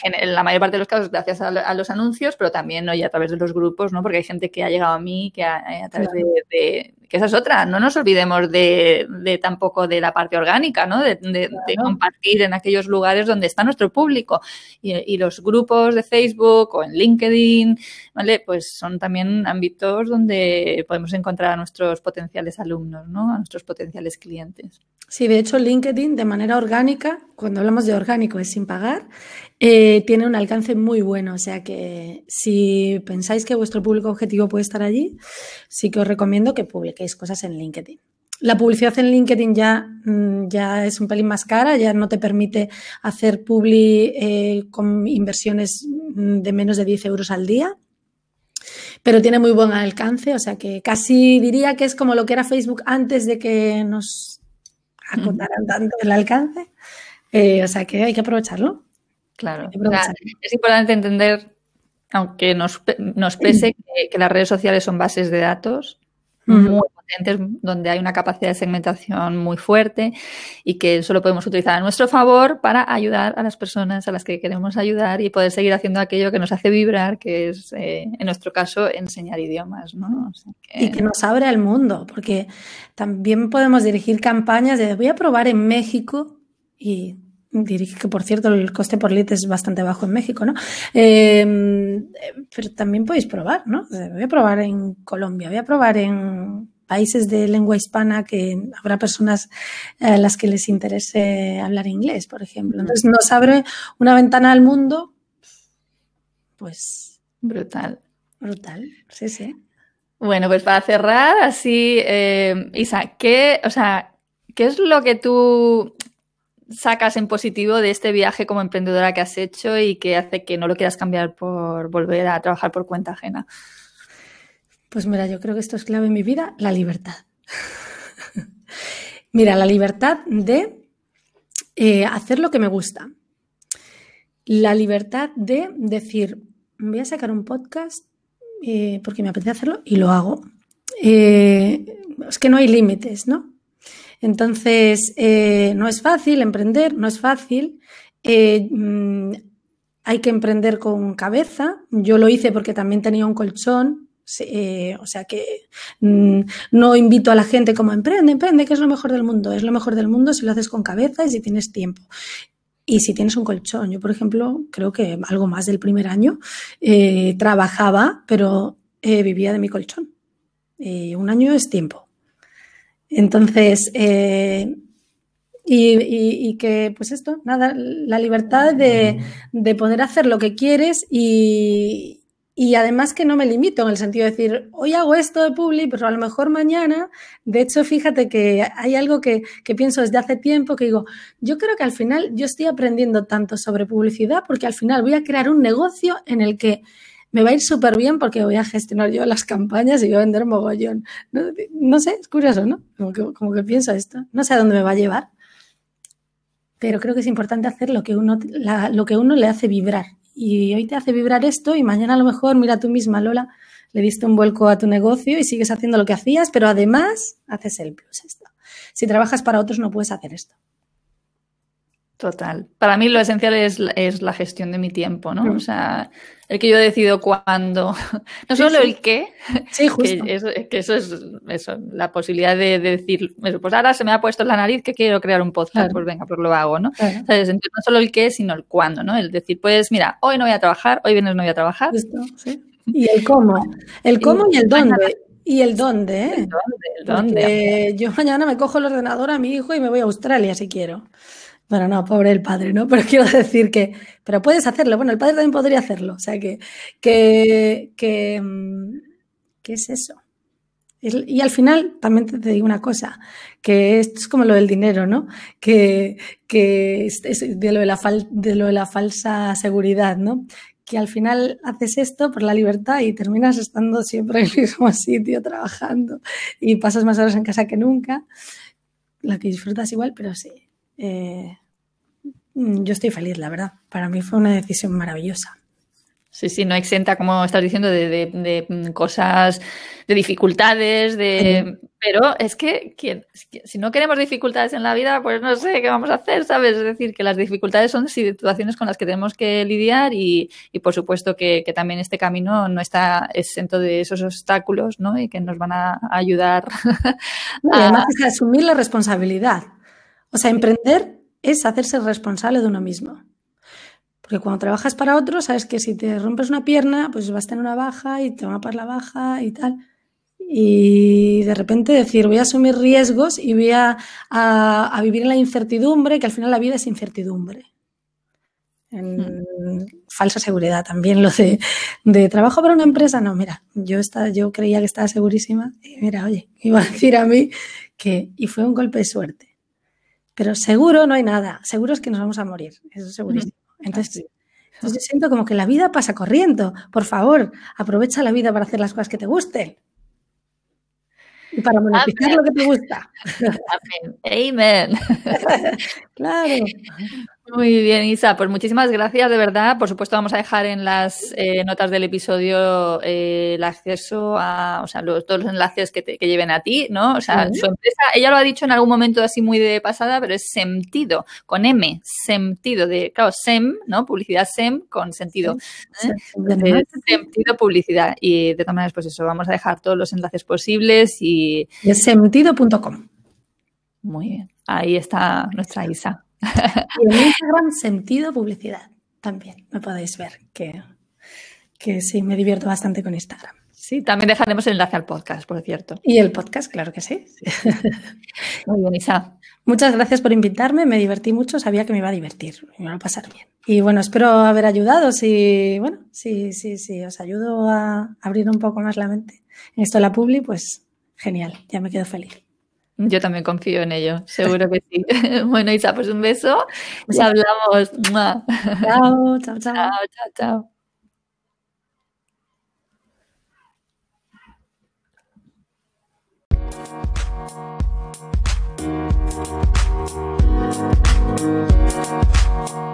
en, la mayor parte de los casos gracias a, los anuncios, pero también a través de los grupos, ¿no? porque hay gente que ha llegado a mí que a, través de, que esa es otra, no nos olvidemos de, de tampoco de la parte orgánica, ¿no? De, compartir en aquellos lugares donde está nuestro público. Y, los grupos de Facebook o en LinkedIn, ¿vale? Pues son también ámbitos donde podemos encontrar a nuestros potenciales alumnos, ¿no? A nuestros potenciales clientes. Sí, de hecho LinkedIn de manera orgánica, cuando hablamos de orgánico es sin pagar, eh, tiene un alcance muy bueno. O sea que si pensáis que vuestro público objetivo puede estar allí, sí que os recomiendo que publiquéis cosas en LinkedIn. La publicidad en LinkedIn ya, mm, ya es un pelín más cara, ya no te permite hacer publi eh, con inversiones mm, de menos de 10 euros al día, pero tiene muy buen alcance, o sea que casi diría que es como lo que era Facebook antes de que nos acotaran tanto el alcance, eh, o sea que hay que aprovecharlo. Claro, es importante entender, aunque nos, pese, que, las redes sociales son bases de datos muy potentes, donde hay una capacidad de segmentación muy fuerte y que eso lo podemos utilizar a nuestro favor para ayudar a las personas a las que queremos ayudar y poder seguir haciendo aquello que nos hace vibrar, que es, eh, en nuestro caso, enseñar idiomas. ¿no? Y que nos abre al mundo, porque también podemos dirigir campañas de voy a probar en México y dirige que por cierto el coste por lead es bastante bajo en México, ¿no? Em, pero también podéis probar, ¿no? Voy a probar en Colombia, voy a probar en países de lengua hispana que habrá personas a las que les interese hablar inglés, por ejemplo. Entonces nos abre una ventana al mundo, pues brutal. Brutal, sí, sí. Bueno, pues para cerrar, así, eh, Isa, ¿qué, o sea, ¿qué es lo que tú sacas en positivo de este viaje como emprendedora que has hecho y que hace que no lo quieras cambiar por volver a trabajar por cuenta ajena? Pues mira, yo creo que esto es clave en mi vida, la libertad. mira, la libertad de eh, hacer lo que me gusta. La libertad de decir, voy a sacar un podcast eh, porque me apetece hacerlo y lo hago. Eh, es que no hay límites, ¿no? Entonces, eh, no es fácil emprender, no es fácil. Eh, mm, hay que emprender con cabeza. Yo lo hice porque también tenía un colchón. Eh, o sea que mm, no invito a la gente como emprende, emprende, que es lo mejor del mundo. Es lo mejor del mundo si lo haces con cabeza y si tienes tiempo. Y si tienes un colchón, yo por ejemplo creo que algo más del primer año trabajaba, pero vivía de mi colchón. un año es tiempo. Entonces, eh, y, que, pues esto, nada, la libertad de, poder hacer lo que quieres y, además que no me limito en el sentido de decir, hoy hago esto de Publi, pero a lo mejor mañana, de hecho, fíjate que hay algo que, que, pienso desde hace tiempo que digo, yo creo que al final yo estoy aprendiendo tanto sobre publicidad porque al final voy a crear un negocio en el que me va a ir súper bien porque voy a gestionar yo las campañas y voy a vender mogollón. No, sé, es curioso, ¿no? Como que, como pienso esto. No sé a dónde me va a llevar, pero creo que es importante hacer lo que uno, lo que uno le hace vibrar. Y hoy te hace vibrar esto y mañana a lo mejor, mira tú misma, Lola, le diste un vuelco a tu negocio y sigues haciendo lo que hacías, pero además haces el plus esto. Si trabajas para otros no puedes hacer esto. Total. Para mí lo esencial es, es la gestión de mi tiempo, ¿no? Mm. O sea, el que yo decido cuándo, no solo el qué, sí, justo. Que, eso, es eso, la posibilidad de, decir, pues ahora se me ha puesto en la nariz que quiero crear un podcast, pues venga, pues lo hago, ¿no? Entonces, no solo el qué, sino el cuándo, ¿no? El decir, pues mira, hoy no voy a trabajar, hoy viernes no voy a trabajar. Y el cómo, el cómo y, el dónde. Y el dónde, ¿eh? El dónde, el dónde. yo mañana me cojo el ordenador a mi hijo y me voy a Australia si quiero. Bueno, no, pobre el padre, ¿no? Pero quiero decir que, pero puedes hacerlo. Bueno, el padre también podría hacerlo. O sea, que, que, mm, ¿qué es eso? Y al final, también te digo una cosa, que esto es como lo del dinero, ¿no? Que, que es de, lo de, la de lo de la falsa seguridad, ¿no? Que al final haces esto por la libertad y terminas estando siempre en el mismo sitio trabajando y pasas más horas en casa que nunca. La que disfrutas igual, pero sí. Eh, yo estoy feliz, la verdad. Para mí fue una decisión maravillosa. Sí, sí, no exenta, como estás diciendo, de, mm, cosas, de dificultades, de... Pero es que, si no queremos dificultades en la vida, pues no sé qué vamos a hacer, ¿sabes? Es decir, que las dificultades son situaciones con las que tenemos que lidiar y, por supuesto que, también este camino no está exento de esos obstáculos, ¿no? Y que nos van a ayudar. Además es asumir la responsabilidad. O sea, emprender es hacerse responsable de uno mismo. Porque cuando trabajas para otros, sabes que si te rompes una pierna, pues vas a tener una baja y te van a pagar la baja y tal. Y de repente decir, voy a asumir riesgos y voy a, vivir en la incertidumbre, que al final la vida es incertidumbre. En hmm. falsa seguridad también lo de, de, trabajo para una empresa. No, mira, yo, estaba, yo creía que estaba segurísima y mira, oye, iba a decir a mí que, y fue un golpe de suerte. Pero seguro no hay nada, seguro es que nos vamos a morir, eso es segurísimo. Entonces, entonces yo siento como que la vida pasa corriendo. Por favor, aprovecha la vida para hacer las cosas que te gusten. Y para monetizar lo que te gusta. Amén. Amen. claro. Muy bien, Isa. Pues muchísimas gracias, de verdad. Por supuesto, vamos a dejar en las eh, notas del episodio eh, el acceso a, o sea, los, todos los enlaces que, te, que lleven a ti, ¿no? O sea, su empresa, ella lo ha dicho en algún momento así muy de pasada, pero es sentido, con M, sentido, de, claro, SEM, ¿no? Publicidad SEM con sentido. ¿eh? sentido, publicidad. Y de todas maneras, pues eso, vamos a dejar todos los enlaces posibles y. Es sentido.com. Muy bien. Ahí está nuestra Isa. Y en Instagram, sentido publicidad. También me podéis ver que, que sí, me divierto bastante con Instagram. Sí, también dejaremos el enlace al podcast, por cierto. Y el podcast, claro que sí. Muy bien, Isa. Muchas gracias por invitarme, me divertí mucho, sabía que me iba a divertir, me iba a pasar bien. Y bueno, espero haber ayudado, si, bueno, si, sí, sí, os ayudo a abrir un poco más la mente en esto de la publi, pues genial, ya me quedo feliz. Yo también confío en ello, seguro que sí. bueno, Isa, pues un beso. Nos hablamos. Chao, chao, chao. Chao, chao, chao.